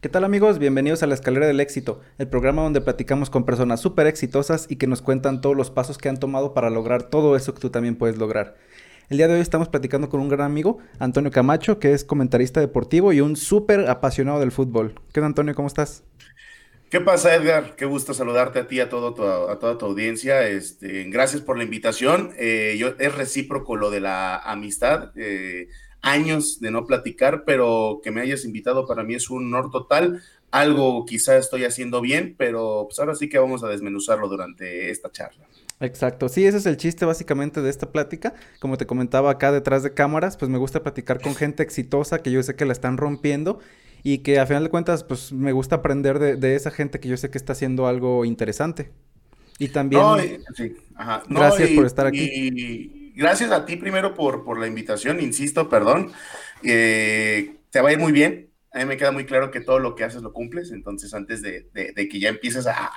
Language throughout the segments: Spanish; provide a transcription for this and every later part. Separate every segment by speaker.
Speaker 1: ¿Qué tal amigos? Bienvenidos a la Escalera del Éxito, el programa donde platicamos con personas súper exitosas y que nos cuentan todos los pasos que han tomado para lograr todo eso que tú también puedes lograr. El día de hoy estamos platicando con un gran amigo, Antonio Camacho, que es comentarista deportivo y un súper apasionado del fútbol. ¿Qué tal Antonio? ¿Cómo estás?
Speaker 2: ¿Qué pasa, Edgar? Qué gusto saludarte a ti, a, todo a toda tu audiencia. Este, gracias por la invitación. Eh, yo, es recíproco lo de la amistad. Eh, años de no platicar, pero que me hayas invitado para mí es un honor total. Algo quizá estoy haciendo bien, pero pues ahora sí que vamos a desmenuzarlo durante esta charla.
Speaker 1: Exacto, sí, ese es el chiste básicamente de esta plática. Como te comentaba acá detrás de cámaras, pues me gusta platicar con gente exitosa que yo sé que la están rompiendo y que a final de cuentas, pues me gusta aprender de, esa gente que yo sé que está haciendo algo interesante. Y también...
Speaker 2: gracias por estar aquí gracias a ti primero por, por la invitación, insisto, perdón. Eh, te va muy bien. A mí me queda muy claro que todo lo que haces lo cumples, entonces antes de, que ya empieces a,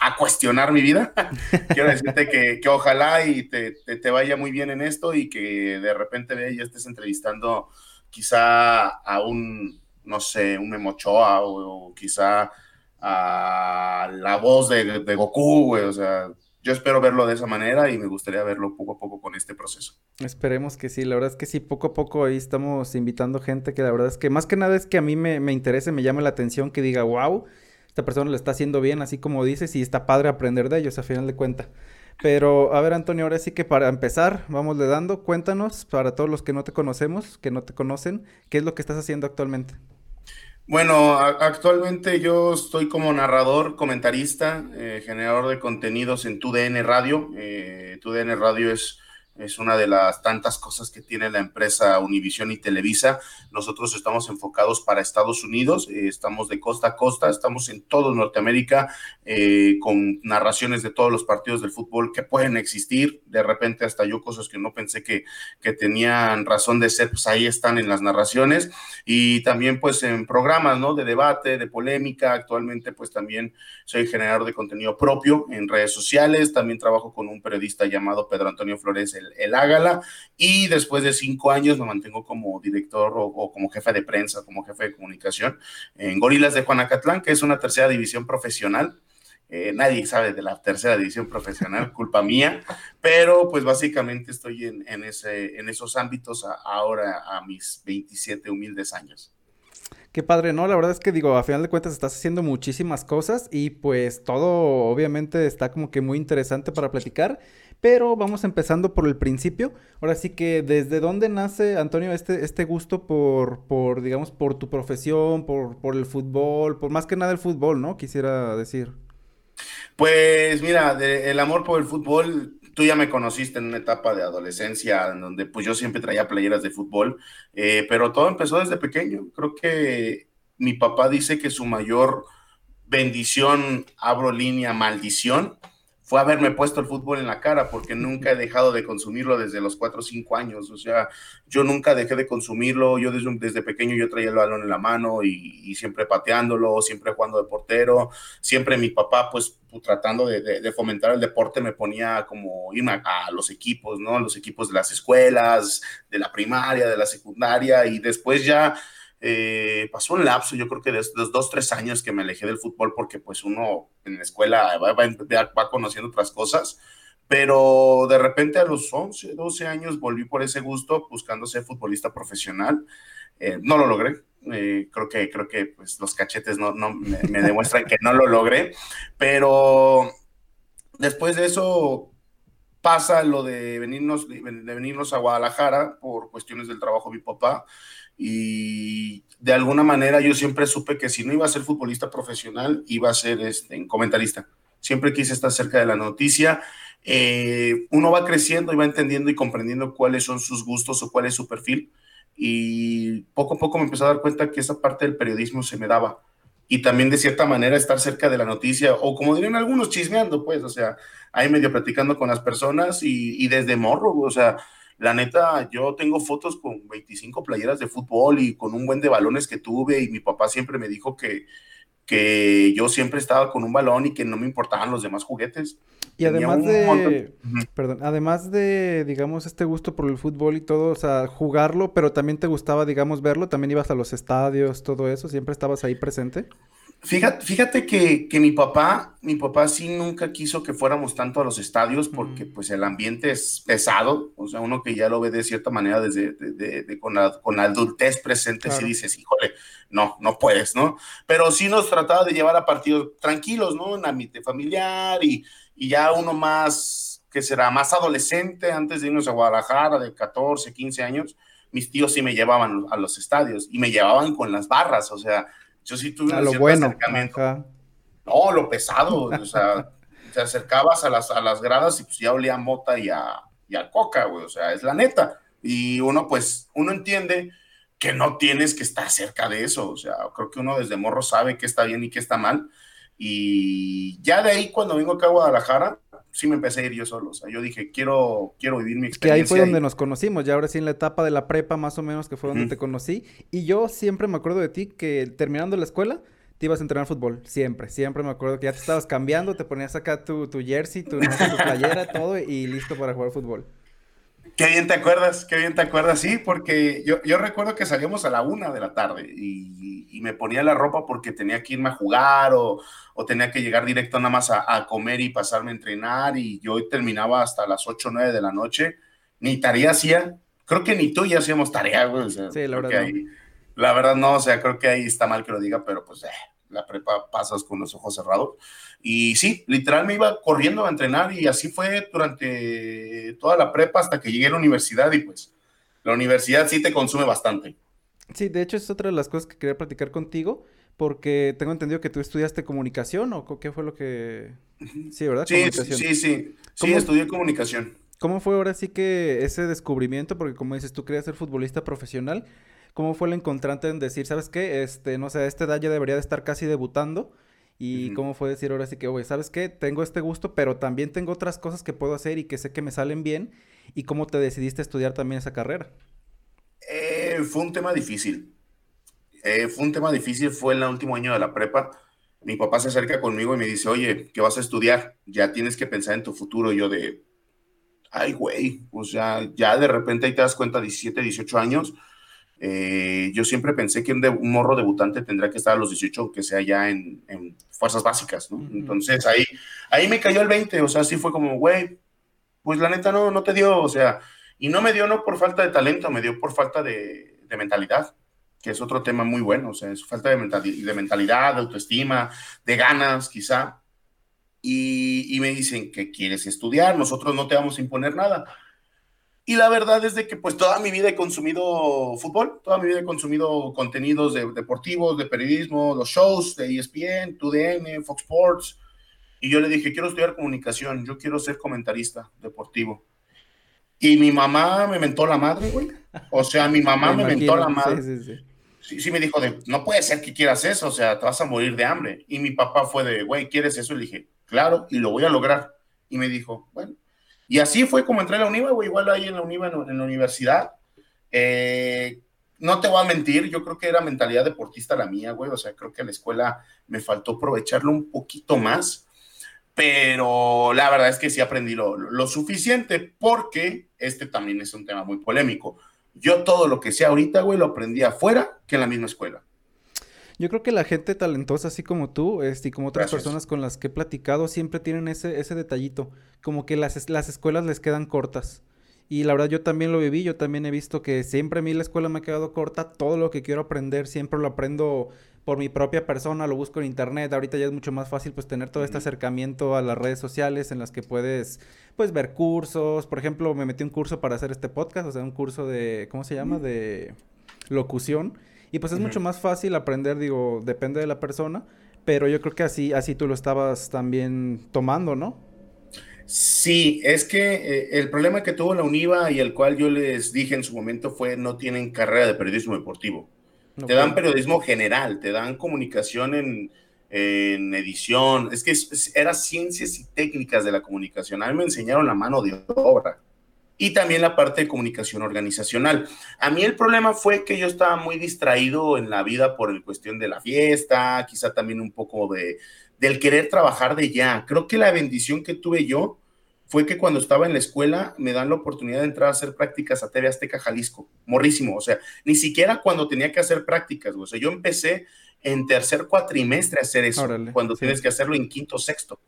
Speaker 2: a, cuestionar mi vida, quiero decirte que, que ojalá y te, te, vaya muy bien en esto y que de repente ya estés entrevistando quizá a un, no sé, un Memochoa o, quizá a la voz de Goku, güey, o sea, yo espero verlo de esa manera y me gustaría verlo poco a poco con este proceso.
Speaker 1: Esperemos que sí, la verdad es que sí, poco a poco ahí estamos invitando gente que la verdad es que más que nada es que a mí me, me interese, me llame la atención, que diga, wow, esta persona lo está haciendo bien, así como dices, y está padre aprender de ellos a final de cuentas. Pero, a ver, Antonio, ahora sí que para empezar, vamos le dando, cuéntanos, para todos los que no te conocemos, que no te conocen, ¿qué es lo que estás haciendo actualmente?
Speaker 2: Bueno, actualmente yo estoy como narrador, comentarista, eh, generador de contenidos en TUDN Radio. Eh, TUDN Radio es es una de las tantas cosas que tiene la empresa Univision y Televisa. Nosotros estamos enfocados para Estados Unidos, eh, estamos de costa a costa, estamos en todo Norteamérica eh, con narraciones de todos los partidos del fútbol que pueden existir. De repente hasta yo cosas que no pensé que, que tenían razón de ser, pues ahí están en las narraciones y también pues en programas, ¿no? De debate, de polémica. Actualmente pues también soy generador de contenido propio en redes sociales, también trabajo con un periodista llamado Pedro Antonio Flores, el el, Ágala, y después de cinco años me mantengo como director o, como jefe de prensa, como jefe de comunicación en Gorilas de Juanacatlán, que es una tercera división profesional. Eh, nadie sabe de la tercera división profesional, culpa mía, pero pues básicamente estoy en, ese, en esos ámbitos ahora a mis 27 humildes años.
Speaker 1: Qué padre, ¿no? La verdad es que digo, a final de cuentas estás haciendo muchísimas cosas y pues todo obviamente está como que muy interesante para platicar. Pero vamos empezando por el principio. Ahora sí que, ¿desde dónde nace, Antonio, este, este gusto por, por, digamos, por tu profesión, por, por el fútbol, por más que nada el fútbol, ¿no? Quisiera decir.
Speaker 2: Pues mira, el amor por el fútbol, tú ya me conociste en una etapa de adolescencia en donde pues yo siempre traía playeras de fútbol, eh, pero todo empezó desde pequeño. Creo que mi papá dice que su mayor bendición, abro línea, maldición, fue haberme puesto el fútbol en la cara, porque nunca he dejado de consumirlo desde los 4 o 5 años. O sea, yo nunca dejé de consumirlo. Yo desde, desde pequeño yo traía el balón en la mano y, siempre pateándolo, siempre jugando de portero. Siempre mi papá, pues, tratando de, fomentar el deporte, me ponía como irme a, a, los equipos, ¿no? Los equipos de las escuelas, de la primaria, de la secundaria. Y después ya eh, pasó un lapso, yo creo que de los dos, tres años que me alejé del fútbol porque pues uno en la escuela va, va, conociendo otras cosas, pero de repente a los 11, 12 años volví por ese gusto buscando ser futbolista profesional. Eh, no lo logré, eh, creo que, creo que pues, los cachetes no, no me, me demuestran que no lo logré, pero después de eso pasa lo de venirnos, de venirnos a Guadalajara por cuestiones del trabajo de mi papá y de alguna manera yo siempre supe que si no iba a ser futbolista profesional, iba a ser este, comentarista. Siempre quise estar cerca de la noticia. Eh, uno va creciendo y va entendiendo y comprendiendo cuáles son sus gustos o cuál es su perfil. Y poco a poco me empecé a dar cuenta que esa parte del periodismo se me daba. Y también de cierta manera estar cerca de la noticia, o como dirían algunos, chismeando, pues, o sea, ahí medio platicando con las personas y, y desde morro, o sea, la neta, yo tengo fotos con 25 playeras de fútbol y con un buen de balones que tuve y mi papá siempre me dijo que, que yo siempre estaba con un balón y que no me importaban los demás juguetes.
Speaker 1: Y además de, perdón, además de, digamos, este gusto por el fútbol y todo, o sea, jugarlo, pero también te gustaba, digamos, verlo, también ibas a los estadios, todo eso, siempre estabas ahí presente.
Speaker 2: Fíjate, fíjate que, mi papá, mi papá sí nunca quiso que fuéramos tanto a los estadios porque pues el ambiente es pesado, o sea, uno que ya lo ve de cierta manera desde de, con, la, con, adultez presente, sí dices, híjole, no, no puedes, ¿no? Pero sí nos trataba de llevar a partidos tranquilos, ¿no? En ambiente familiar y, y ya uno más, que será más adolescente, antes de irnos a Guadalajara, de 14, 15 años, mis tíos sí me llevaban a los estadios y me llevaban con las barras, o sea, yo sí tuve
Speaker 1: a lo bueno.
Speaker 2: No, lo pesado, o sea, te acercabas a las, a las gradas y pues ya olía mota y a, y a coca, güey, o sea, es la neta. Y uno, pues, uno entiende que no tienes que estar cerca de eso, o sea, creo que uno desde morro sabe qué está bien y qué está mal. Y ya de ahí, cuando vengo acá a Guadalajara, sí me empecé a ir yo solo. O sea, yo dije, quiero, quiero vivir mi experiencia.
Speaker 1: Que ahí fue donde nos conocimos, ya ahora sí en la etapa de la prepa, más o menos, que fue donde te conocí. Y yo siempre me acuerdo de ti que terminando la escuela, te ibas a entrenar fútbol. Siempre, siempre me acuerdo que ya te estabas cambiando, te ponías acá tu, tu jersey, tu, tu playera, todo, y listo para jugar fútbol.
Speaker 2: Qué bien te acuerdas, qué bien te acuerdas, sí, porque yo, yo recuerdo que salíamos a la una de la tarde y, y, me ponía la ropa porque tenía que irme a jugar o, o tenía que llegar directo nada más a, a, comer y pasarme a entrenar y yo terminaba hasta las ocho o nueve de la noche, ni tarea hacía, creo que ni tú ya hacíamos tarea, güey. sí, la verdad. la verdad no, o sea, creo que ahí está mal que lo diga, pero pues eh, la prepa pasas con los ojos cerrados. Y sí, literal me iba corriendo a entrenar y así fue durante toda la prepa hasta que llegué a la universidad y pues la universidad sí te consume bastante.
Speaker 1: Sí, de hecho es otra de las cosas que quería platicar contigo porque tengo entendido que tú estudiaste comunicación o qué fue lo que...
Speaker 2: Sí, ¿verdad? Sí, sí, sí. Sí, estudié comunicación.
Speaker 1: ¿Cómo fue ahora sí que ese descubrimiento? Porque como dices, tú querías ser futbolista profesional. ¿Cómo fue el encontrante en decir, sabes qué? Este, no sé, a esta edad ya debería de estar casi debutando y cómo fue decir ahora sí que, oye, ¿sabes qué? Tengo este gusto, pero también tengo otras cosas que puedo hacer y que sé que me salen bien. ¿Y cómo te decidiste estudiar también esa carrera?
Speaker 2: Eh, fue un tema difícil. Eh, fue un tema difícil, fue en el último año de la prepa. Mi papá se acerca conmigo y me dice, oye, ¿qué vas a estudiar? Ya tienes que pensar en tu futuro. Y yo de, ay, güey, o sea, ya de repente ahí te das cuenta, 17, 18 años, eh, yo siempre pensé que un, morro debutante tendría que estar a los 18, que sea ya en, fuerzas básicas, ¿no? Entonces ahí, ahí me cayó el 20, o sea, sí fue como, güey, pues la neta no, no te dio, o sea, y no me dio no por falta de talento, me dio por falta de, mentalidad, que es otro tema muy bueno, o sea, es falta de, mentalidad, de autoestima, de ganas, quizá. Y, y me dicen que quieres estudiar, nosotros no te vamos a imponer nada y la verdad es de que pues toda mi vida he consumido fútbol, toda mi vida he consumido contenidos de, deportivos, de periodismo, los shows de ESPN, TUDN, Fox Sports. Y yo le dije, quiero estudiar comunicación, yo quiero ser comentarista deportivo. Y mi mamá me mentó la madre, güey. O sea, mi mamá me, mentó la madre. Sí, sí, sí. Sí, me dijo de, no puede ser que quieras eso, o sea, te vas a morir de hambre. Y mi papá fue de, güey, ¿quieres eso? Y dije, claro, y lo voy a lograr. Y me dijo, bueno, y así fue como entré a la UNIVA, güey, igual ahí en la UNIVA, en, la universidad. Eh, no te voy a mentir, yo creo que era mentalidad deportista la mía, güey, o sea, creo que a la escuela me faltó aprovecharlo un poquito más, pero la verdad es que sí aprendí lo, lo suficiente porque este también es un tema muy polémico. Yo todo lo que sé ahorita, güey, lo aprendí afuera que en la misma escuela.
Speaker 1: Yo creo que la gente talentosa, así como tú, este, y como otras personas con las que he platicado, siempre tienen ese, ese detallito. Como que las, las escuelas les quedan cortas. Y la verdad yo también lo viví, yo también he visto que siempre a mí la escuela me ha quedado corta, todo lo que quiero aprender siempre lo aprendo por mi propia persona, lo busco en internet, ahorita ya es mucho más fácil pues tener todo este acercamiento a las redes sociales en las que puedes pues ver cursos, por ejemplo me metí un curso para hacer este podcast, o sea un curso de, ¿cómo se llama? De locución y pues es mucho más fácil aprender, digo, depende de la persona, pero yo creo que así, así tú lo estabas también tomando, ¿no?
Speaker 2: Sí, es que eh, el problema que tuvo la UNIVA y el cual yo les dije en su momento fue no tienen carrera de periodismo deportivo. Te dan periodismo general, te dan comunicación en, en edición. Es que era ciencias y técnicas de la comunicación. A mí me enseñaron la mano de obra. y también la parte de comunicación organizacional. A mí el problema fue que yo estaba muy distraído en la vida por el cuestión de la fiesta, quizá también un poco de, del querer trabajar de ya. Creo que la bendición que tuve yo fue que cuando estaba en la escuela me dan la oportunidad de entrar a hacer prácticas a TV Azteca Jalisco, morrísimo, o sea, ni siquiera cuando tenía que hacer prácticas, o sea, yo empecé en tercer cuatrimestre a hacer eso, cuando tienes que hacerlo en quinto, sexto.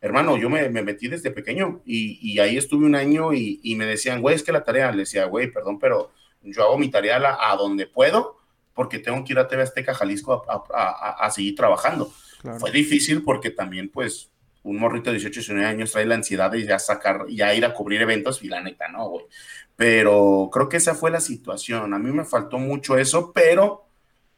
Speaker 2: Hermano, yo me, metí desde pequeño y, ahí estuve un año y, me decían, güey, es que la tarea, le decía, güey, perdón, pero yo hago mi tarea a, donde puedo porque tengo que ir a TV Azteca Jalisco a, seguir trabajando. Fue difícil porque también, pues, un morrito de 18, 19 años trae la ansiedad de ya sacar, ya ir a cubrir eventos y la neta, no, güey. Pero creo que esa fue la situación. A mí me faltó mucho eso, pero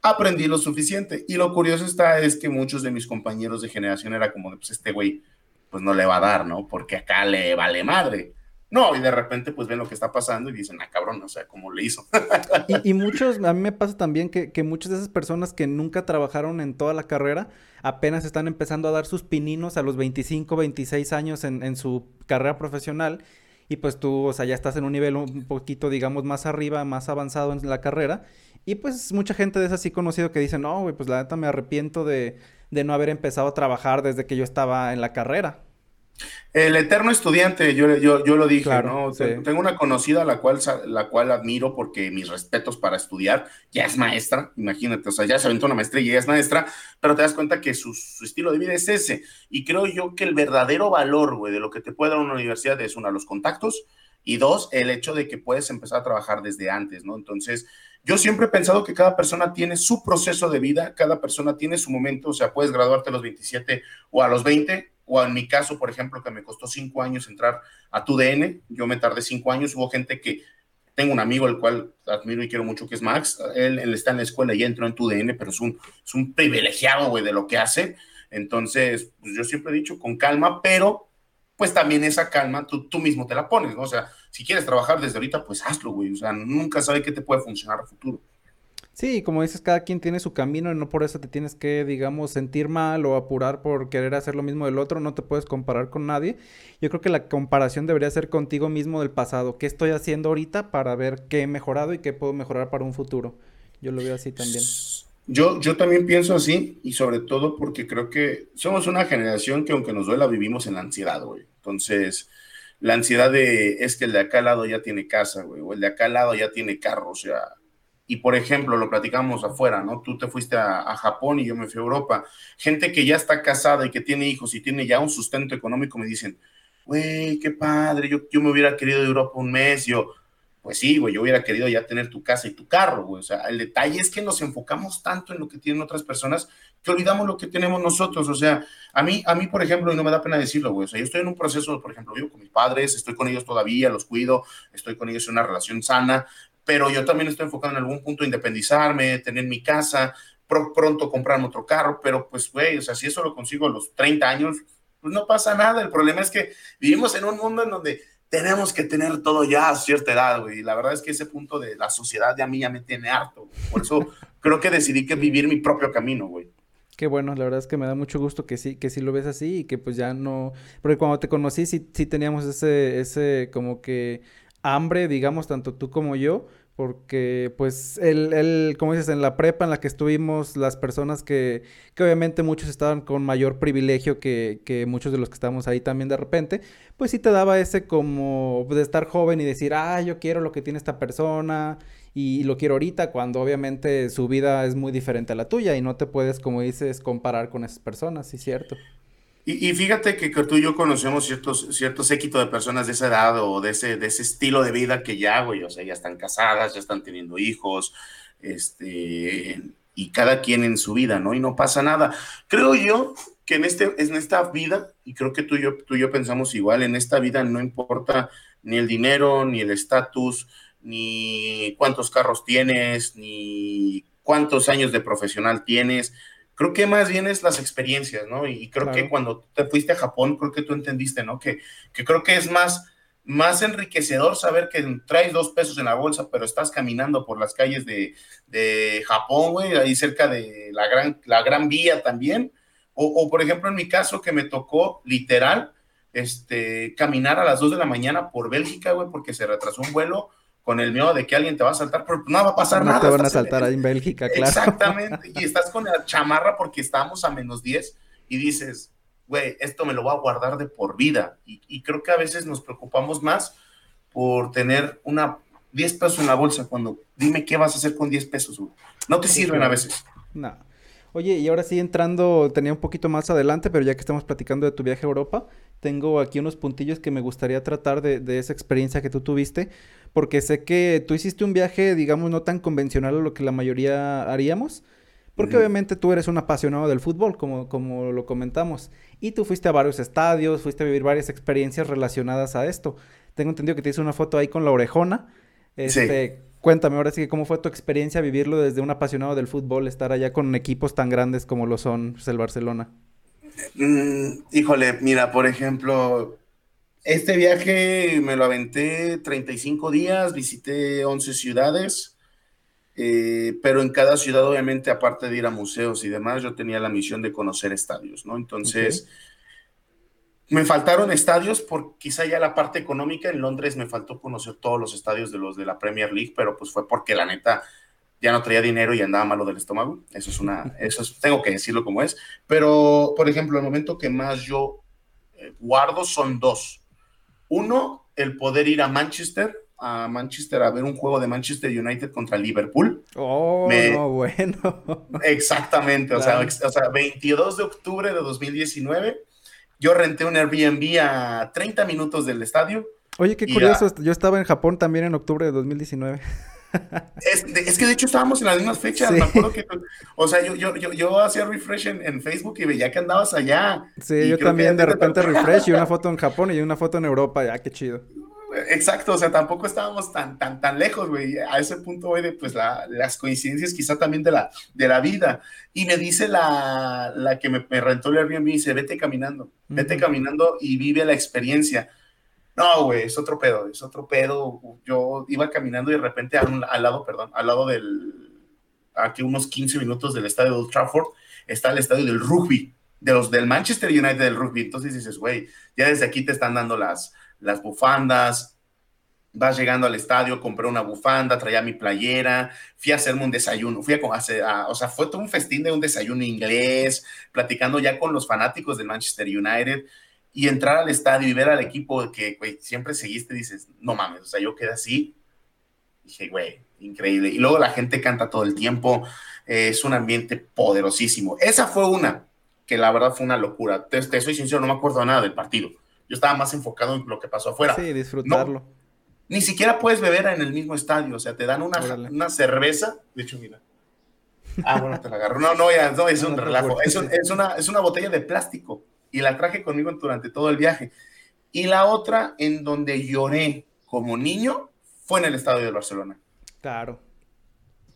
Speaker 2: aprendí lo suficiente. Y lo curioso está es que muchos de mis compañeros de generación era como, pues este güey, pues no le va a dar, ¿no? Porque acá le vale madre. No, y de repente pues ven lo que está pasando y dicen, ah, cabrón, o sea, ¿cómo le hizo?
Speaker 1: y, muchos, a mí me pasa también que, que, muchas de esas personas que nunca trabajaron en toda la carrera, apenas están empezando a dar sus pininos a los 25, 26 años en, en su carrera profesional. Y pues tú, o sea, ya estás en un nivel un poquito, digamos, más arriba, más avanzado en la carrera. Y pues mucha gente de esas sí conocido que dice, no, güey, pues la neta me arrepiento de, de no haber empezado a trabajar desde que yo estaba en la carrera.
Speaker 2: El eterno estudiante, yo, yo, yo lo dije, ¿no? Tengo una conocida la cual, la cual admiro porque mis respetos para estudiar, ya es maestra, imagínate, o sea, ya se aventó una maestría y ya es maestra, pero te das cuenta que su, estilo de vida es ese. Y creo yo que el verdadero valor, güey, de lo que te puede dar una universidad es, una, los contactos, y dos, el hecho de que puedes empezar a trabajar desde antes, ¿no? Entonces, yo siempre he pensado que cada persona tiene su proceso de vida, cada persona tiene su momento, o sea, puedes graduarte a los 27 o a los 20, o en mi caso, por ejemplo, que me costó cinco años entrar a tu DN, yo me tardé cinco años, hubo gente que, tengo un amigo al cual admiro y quiero mucho, que es Max, él, está en la escuela y entró en tu DN, pero es un, es un privilegiado, güey, de lo que hace, entonces, pues yo siempre he dicho, con calma, pero pues también esa calma tú, tú mismo te la pones, ¿no? O sea, si quieres trabajar desde ahorita, pues hazlo, güey, o sea, nunca sabe qué te puede funcionar a futuro.
Speaker 1: Sí, como dices, cada quien tiene su camino y no por eso te tienes que, digamos, sentir mal o apurar por querer hacer lo mismo del otro, no te puedes comparar con nadie. Yo creo que la comparación debería ser contigo mismo del pasado. ¿Qué estoy haciendo ahorita para ver qué he mejorado y qué puedo mejorar para un futuro? Yo lo veo así también.
Speaker 2: Yo, yo también pienso así y sobre todo porque creo que somos una generación que aunque nos duela vivimos en la ansiedad, güey. Entonces, la ansiedad de es que el de acá al lado ya tiene casa, güey, o el de acá al lado ya tiene carro, o sea, y por ejemplo, lo platicamos afuera, ¿no? Tú te fuiste a, Japón y yo me fui a Europa. Gente que ya está casada y que tiene hijos y tiene ya un sustento económico me dicen, güey, qué padre, yo, yo me hubiera querido de Europa un mes. Yo, pues sí, güey, yo hubiera querido ya tener tu casa y tu carro, güey. O sea, el detalle es que nos enfocamos tanto en lo que tienen otras personas que olvidamos lo que tenemos nosotros. O sea, a mí, a mí, por ejemplo, y no me da pena decirlo, güey, o sea, yo estoy en un proceso, por ejemplo, vivo con mis padres, estoy con ellos todavía, los cuido, estoy con ellos en una relación sana, pero yo también estoy enfocado en algún punto independizarme, tener mi casa, pronto comprarme otro carro, pero pues, güey, o sea, si eso lo consigo a los 30 años, pues no pasa nada. El problema es que vivimos en un mundo en donde tenemos que tener todo ya a cierta edad, güey. Y la verdad es que ese punto de la sociedad de a mí ya me tiene harto. Por eso creo que decidí que vivir mi propio camino, güey.
Speaker 1: Qué bueno, la verdad es que me da mucho gusto que sí, que sí lo ves así y que pues ya no, porque cuando te conocí sí, sí teníamos ese, ese como que hambre, digamos, tanto tú como yo, porque pues el, el, como dices, en la prepa en la que estuvimos, las personas que, que obviamente muchos estaban con mayor privilegio que, que muchos de los que estábamos ahí también de repente, pues sí te daba ese como de estar joven y decir, ah, yo quiero lo que tiene esta persona y lo quiero ahorita, cuando obviamente su vida es muy diferente a la tuya y no te puedes, como dices, comparar con esas personas, sí, cierto.
Speaker 2: Y, fíjate que, tú y yo conocemos ciertos, ciertos séquitos de personas de esa edad o de ese, de ese estilo de vida que ya, güey, o sea, ya están casadas, ya están teniendo hijos, este, y cada quien en su vida, ¿no? Y no pasa nada. Creo yo que en, este, en esta vida, y creo que tú y, yo, tú y yo pensamos igual, en esta vida no importa ni el dinero, ni el estatus, ni cuántos carros tienes, ni cuántos años de profesional tienes creo que más bien es las experiencias, ¿no? Y creo que cuando te fuiste a Japón, creo que tú entendiste, ¿no? Que, que creo que es más, más enriquecedor saber que traes dos pesos en la bolsa, pero estás caminando por las calles de, de Japón, güey, ahí cerca de la gran, la gran vía también. O, o, por ejemplo, en mi caso, que me tocó literal este, caminar a las 2 de la mañana por Bélgica, güey, porque se retrasó un vuelo con el miedo de que alguien te va a saltar, pero no va a pasar nada.
Speaker 1: No te van a saltar ahí en Bélgica, claro.
Speaker 2: Exactamente, y estás con la chamarra porque estamos a menos 10 y dices, güey, esto me lo voy a guardar de por vida. Y, creo que a veces nos preocupamos más por tener una 10 pesos en la bolsa cuando dime qué vas a hacer con 10 pesos, güey. No te sirven a veces.
Speaker 1: No. Oye, y ahora sí entrando, tenía un poquito más adelante, pero ya que estamos platicando de tu viaje a Europa, tengo aquí unos puntillos que me gustaría tratar de, de esa experiencia que tú tuviste porque sé que tú hiciste un viaje, digamos, no tan convencional a lo que la mayoría haríamos, porque obviamente tú eres un apasionado del fútbol, como, como lo comentamos, y tú fuiste a varios estadios, fuiste a vivir varias experiencias relacionadas a esto. Tengo entendido que te hice una foto ahí con la orejona. Este, Cuéntame ahora sí cómo fue tu experiencia vivirlo desde un apasionado del fútbol, estar allá con equipos tan grandes como lo son pues, el Barcelona.
Speaker 2: Mm, híjole, mira, por ejemplo, este viaje me lo aventé 35 días, visité 11 ciudades, eh, pero en cada ciudad, obviamente, aparte de ir a museos y demás, yo tenía la misión de conocer estadios, ¿no? Entonces, me faltaron estadios por quizá ya la parte económica. En Londres me faltó conocer todos los estadios de los de la Premier League, pero pues fue porque la neta ya no traía dinero y andaba malo del estómago. Eso es una, eso es, tengo que decirlo como es. Pero, por ejemplo, el momento que más yo eh, guardo son dos. Uno, el poder ir a Manchester, a Manchester a ver un juego de Manchester United contra Liverpool.
Speaker 1: Oh, bueno.
Speaker 2: Exactamente, o, sea, o sea, 22 de octubre de 2019, yo renté un Airbnb a 30 minutos del estadio.
Speaker 1: Oye, qué curioso, yo estaba en Japón también en octubre de 2019.
Speaker 2: Es, que de hecho estábamos en las mismas fechas, me acuerdo que, o sea, yo, yo, yo, hacía refresh en, Facebook y veía que andabas allá.
Speaker 1: Sí, yo también de repente refresh y una foto en Japón y una foto en Europa, ya, qué chido.
Speaker 2: Exacto, o sea, tampoco estábamos tan, tan, tan lejos, güey. A ese punto, güey, de pues las coincidencias quizá también de la, de la vida. Y me dice la, la que me, rentó el Airbnb, dice, vete caminando, vete caminando y vive la experiencia no, güey, es otro pedo, es otro pedo. Yo iba caminando y de repente al, lado, perdón, al lado del, aquí unos 15 minutos del estadio de Old Trafford, está el estadio del rugby, de los del Manchester United del rugby. Entonces dices, güey, ya desde aquí te están dando las, las bufandas, vas llegando al estadio, compré una bufanda, traía mi playera, fui a hacerme un desayuno, fui a, o sea, fue todo un festín de un desayuno inglés, platicando ya con los fanáticos del Manchester United y entrar al estadio y ver al equipo que siempre seguiste, dices, no mames, o sea, yo quedé así, dije, güey, increíble. Y luego la gente canta todo el tiempo, eh, es un ambiente poderosísimo. Esa fue una, que la verdad fue una locura. Te, soy sincero, no me acuerdo nada del partido. Yo estaba más enfocado en lo que pasó afuera.
Speaker 1: Sí, disfrutarlo.
Speaker 2: ni siquiera puedes beber en el mismo estadio, o sea, te dan una, una cerveza, de hecho, mira. Ah, bueno, te la agarro. No, no, ya, no, es un relajo. Es, es, una, es una botella de plástico y la traje conmigo durante todo el viaje. Y la otra en donde lloré como niño fue en el estadio de Barcelona.
Speaker 1: Claro.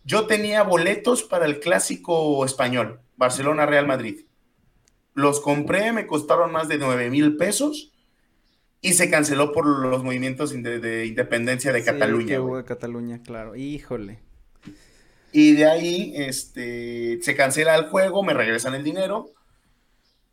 Speaker 2: Yo tenía boletos para el clásico español, Barcelona-Real Madrid. Los compré, me costaron más de 9 mil pesos y se canceló por los movimientos de, independencia de Cataluña.
Speaker 1: de Cataluña, claro. Híjole.
Speaker 2: Y de ahí este, se cancela el juego, me regresan el dinero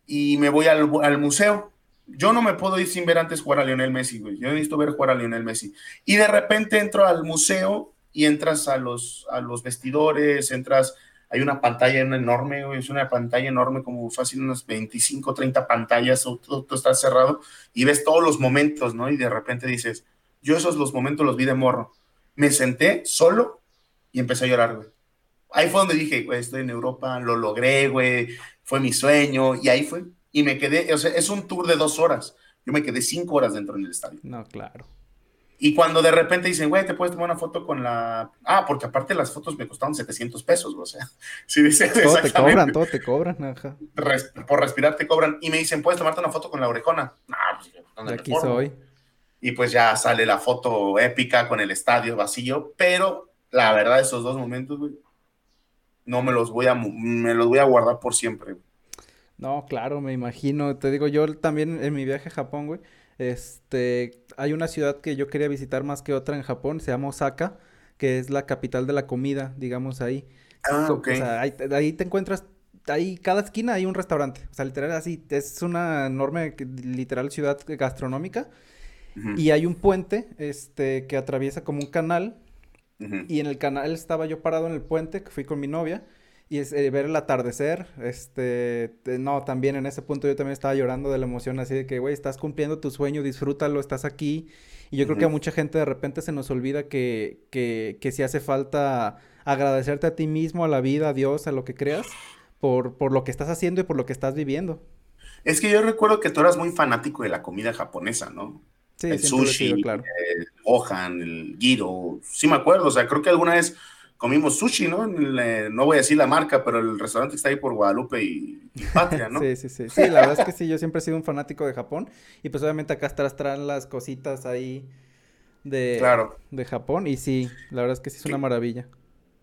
Speaker 2: y me voy al, al, museo. Yo no me puedo ir sin ver antes jugar a Lionel Messi, güey. Yo necesito ver jugar a Lionel Messi. Y de repente entro al museo y entras a los, a los vestidores, entras, hay una pantalla enorme, güey, es una pantalla enorme, como fácil unas 25, 30 pantallas, todo, está cerrado, y ves todos los momentos, ¿no? Y de repente dices, yo esos los momentos los vi de morro. Me senté solo y empecé a llorar, güey. Ahí fue donde dije, güey, estoy en Europa, lo logré, güey, fue mi sueño, y ahí fue. Y me quedé, o sea, es un tour de dos horas. Yo me quedé cinco horas dentro del estadio.
Speaker 1: No, claro.
Speaker 2: Y cuando de repente dicen, güey, te puedes tomar una foto con la. Ah, porque aparte las fotos me costaron 700 pesos, o sea. Si dices,
Speaker 1: todo te cobran, todo te cobran, ajá.
Speaker 2: por respirar te cobran. Y me dicen, ¿puedes tomarte una foto con la orejona? No, pues,
Speaker 1: ¿dónde Aquí soy.
Speaker 2: Y pues ya sale la foto épica con el estadio vacío, pero la verdad, esos dos momentos, güey, no me los voy a, me los voy a guardar por siempre.
Speaker 1: No, claro, me imagino. Te digo, yo también en mi viaje a Japón, güey, este, hay una ciudad que yo quería visitar más que otra en Japón, se llama Osaka, que es la capital de la comida, digamos ahí.
Speaker 2: Ah, ok.
Speaker 1: O sea, ahí, ahí te encuentras hay cada esquina hay un restaurante. O sea, literal así, es una enorme, literal ciudad gastronómica. Y hay un puente, este, que atraviesa como un canal. Y en el canal estaba yo parado en el puente, que fui con mi novia. Y es, eh, ver el atardecer, este, no, también en ese punto yo también estaba llorando de la emoción, así de que, güey, estás cumpliendo tu sueño, disfrútalo, estás aquí. Y yo creo que a mucha gente de repente se nos olvida que, que, que si hace falta agradecerte a ti mismo, a la vida, a Dios, a lo que creas, por, por lo que estás haciendo y por lo que estás viviendo.
Speaker 2: Es que yo recuerdo que tú eras muy fanático de la comida japonesa, ¿no? Sí, el sushi, claro. el gohan, el giro, sí me acuerdo, o sea, creo que alguna vez comimos sushi, ¿no? no voy a decir la marca, pero el restaurante está ahí por Guadalupe y, Patria, ¿no?
Speaker 1: sí, sí, sí. Sí, la verdad es que sí, yo siempre he sido un fanático de Japón. Y pues obviamente acá traen las cositas ahí de, claro. de Japón. Y sí, la verdad es que sí es una maravilla.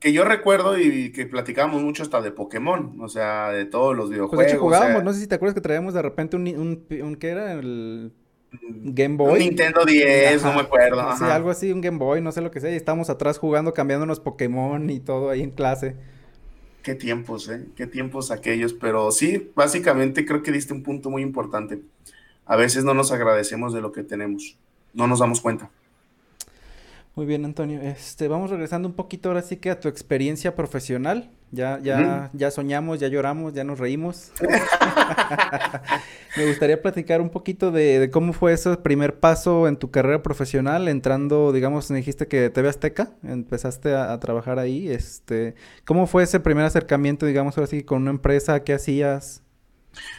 Speaker 2: Que yo recuerdo y que platicábamos mucho hasta de Pokémon, o sea, de todos los videojuegos.
Speaker 1: Pues de hecho jugábamos, no sé si te acuerdas que traíamos de repente un, un, un ¿qué era? El Game Boy. Un
Speaker 2: Nintendo 10, no me acuerdo.
Speaker 1: Sí, algo así, un Game Boy, no sé lo que sea. Y estamos atrás jugando, cambiándonos Pokémon y todo ahí en clase.
Speaker 2: Qué tiempos, ¿eh? Qué tiempos aquellos. Pero sí, básicamente creo que diste un punto muy importante. A veces no nos agradecemos de lo que tenemos. No nos damos cuenta.
Speaker 1: Muy bien, Antonio. Este, vamos regresando un poquito ahora sí que a tu experiencia profesional. Ya, ya, ya soñamos, ya lloramos, ya nos reímos. Me gustaría platicar un poquito de, cómo fue ese primer paso en tu carrera profesional, entrando, digamos, me dijiste que TV Azteca, empezaste a, trabajar ahí. Este, ¿cómo fue ese primer acercamiento, digamos, ahora sí, con una empresa? ¿Qué hacías?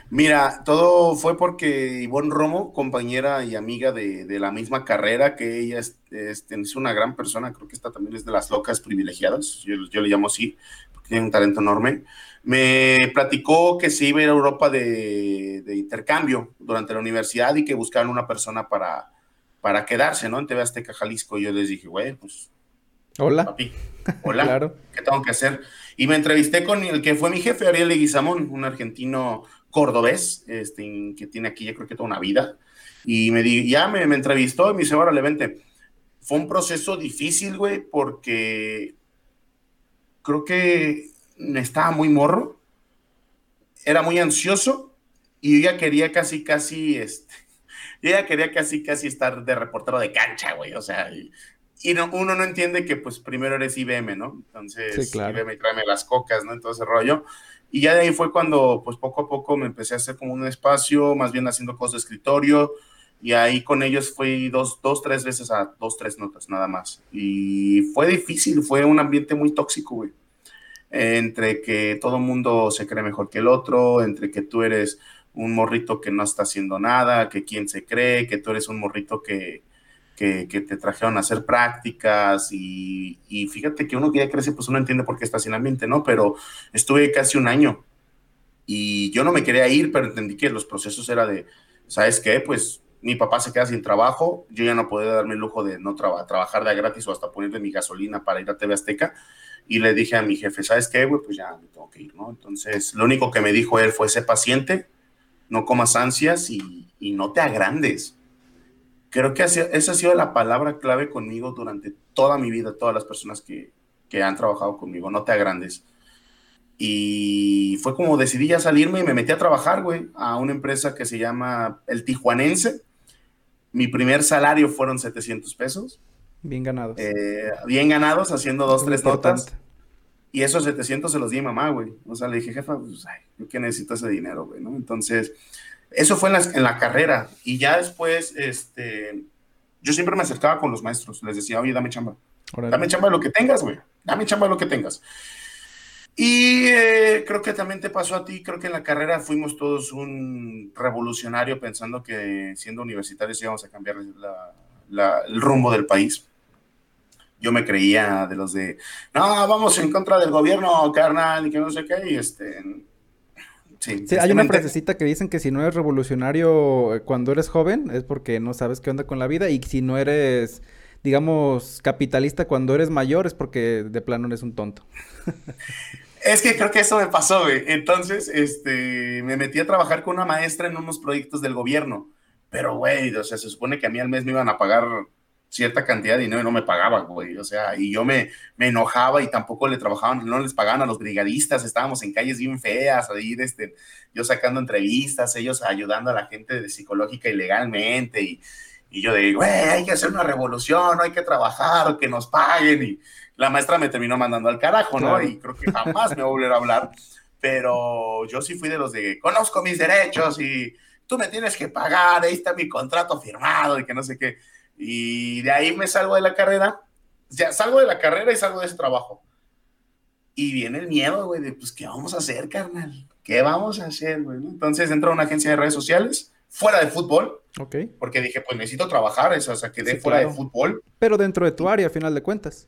Speaker 2: Mira, todo fue porque Ivonne Romo, compañera y amiga de, la misma carrera, que ella es, es, una gran persona, creo que esta también es de las locas privilegiadas, yo, yo le llamo así, porque tiene un talento enorme, me platicó que se iba a ir a Europa de, intercambio durante la universidad y que buscaban una persona para, para quedarse, ¿no? En TV Azteca, Jalisco. Y yo les dije, güey, pues...
Speaker 1: Hola.
Speaker 2: Papi, hola. claro. ¿Qué tengo que hacer? Y me entrevisté con el que fue mi jefe, Ariel Leguizamón, un argentino cordobés, este, que tiene aquí, yo creo que toda una vida. Y me di, ya me, me entrevistó y me dice, órale, vente. Fue un proceso difícil, güey, porque creo que estaba muy morro, era muy ansioso y yo ya quería casi, casi, este, yo ya quería casi, casi estar de reportero de cancha, güey, o sea, y, uno no entiende que pues primero eres IBM, ¿no? Entonces, IBM tráeme las cocas, ¿no? Entonces, rollo. Y ya de ahí fue cuando, pues poco a poco me empecé a hacer como un espacio, más bien haciendo cosas de escritorio, y ahí con ellos fui dos, dos, tres veces a dos, tres notas, nada más. Y fue difícil, fue un ambiente muy tóxico, güey entre que todo el mundo se cree mejor que el otro, entre que tú eres un morrito que no está haciendo nada, que quién se cree, que tú eres un morrito que, que, te trajeron a hacer prácticas y, y, fíjate que uno que ya crece, pues uno entiende por qué está sin ambiente, ¿no? Pero estuve casi un año y yo no me quería ir, pero entendí que los procesos era de, ¿sabes qué? Pues mi papá se queda sin trabajo, yo ya no podía darme el lujo de no trabajar de gratis o hasta ponerle mi gasolina para ir a TV Azteca y le dije a mi jefe, ¿sabes qué, güey? Pues ya me tengo que ir, ¿no? Entonces, lo único que me dijo él fue, sé paciente, no comas ansias y, y no te agrandes. Creo que esa ha sido la palabra clave conmigo durante toda mi vida, todas las personas que, que han trabajado conmigo, no te agrandes. Y fue como decidí ya salirme y me metí a trabajar, güey, a una empresa que se llama El Tijuanense. Mi primer salario fueron 700 pesos
Speaker 1: Bien ganados.
Speaker 2: Eh, bien ganados, haciendo dos, tres notas. Y esos 700 se los di a mamá, güey. O sea, le dije, jefa, pues, ay, yo que necesito ese dinero, güey, ¿no? Entonces, eso fue en la, en la, carrera. Y ya después, este, yo siempre me acercaba con los maestros. Les decía, oye, dame chamba. Dame chamba de lo que tengas, güey. Dame chamba de lo que tengas. Y eh, creo que también te pasó a ti, creo que en la carrera fuimos todos un revolucionario pensando que siendo universitarios íbamos a cambiar el rumbo del país yo me creía de los de, no, vamos en contra del gobierno, carnal, y que no sé qué, y este...
Speaker 1: Sí, hay una frasecita que dicen que si no eres revolucionario eh, cuando eres joven es porque no sabes qué onda con la vida y si no eres, digamos, capitalista cuando eres mayor es porque de plano eres un tonto.
Speaker 2: Es que creo que eso me pasó, güey. Entonces, este, me metí a trabajar con una maestra en unos proyectos del gobierno. Pero, güey, o sea, se supone que a mí al mes me iban a pagar cierta cantidad de dinero y no me pagaban, güey. O sea, y yo me, me enojaba y tampoco le trabajaban, no les pagaban a los brigadistas, estábamos en calles bien feas, ahí, este, yo sacando entrevistas, ellos ayudando a la gente de psicológica y legalmente, y, y yo de, güey, hay que hacer una revolución, hay que trabajar, que nos paguen, y la maestra me terminó mandando al carajo, ¿no? Y creo que jamás me a volver a hablar, pero yo sí fui de los de, conozco mis derechos y tú me tienes que pagar, ahí está mi contrato firmado y que no sé qué y de ahí me salgo de la carrera, ya salgo de la carrera y salgo de ese trabajo. Y viene el miedo, güey, de pues, ¿qué vamos a hacer, carnal? ¿Qué vamos a hacer, güey? Entonces entro a una agencia de redes sociales, fuera de fútbol.
Speaker 1: Ok.
Speaker 2: Porque dije, pues necesito trabajar, eso, o sea, quedé fuera de fútbol.
Speaker 1: Pero dentro de tu área, a final de cuentas.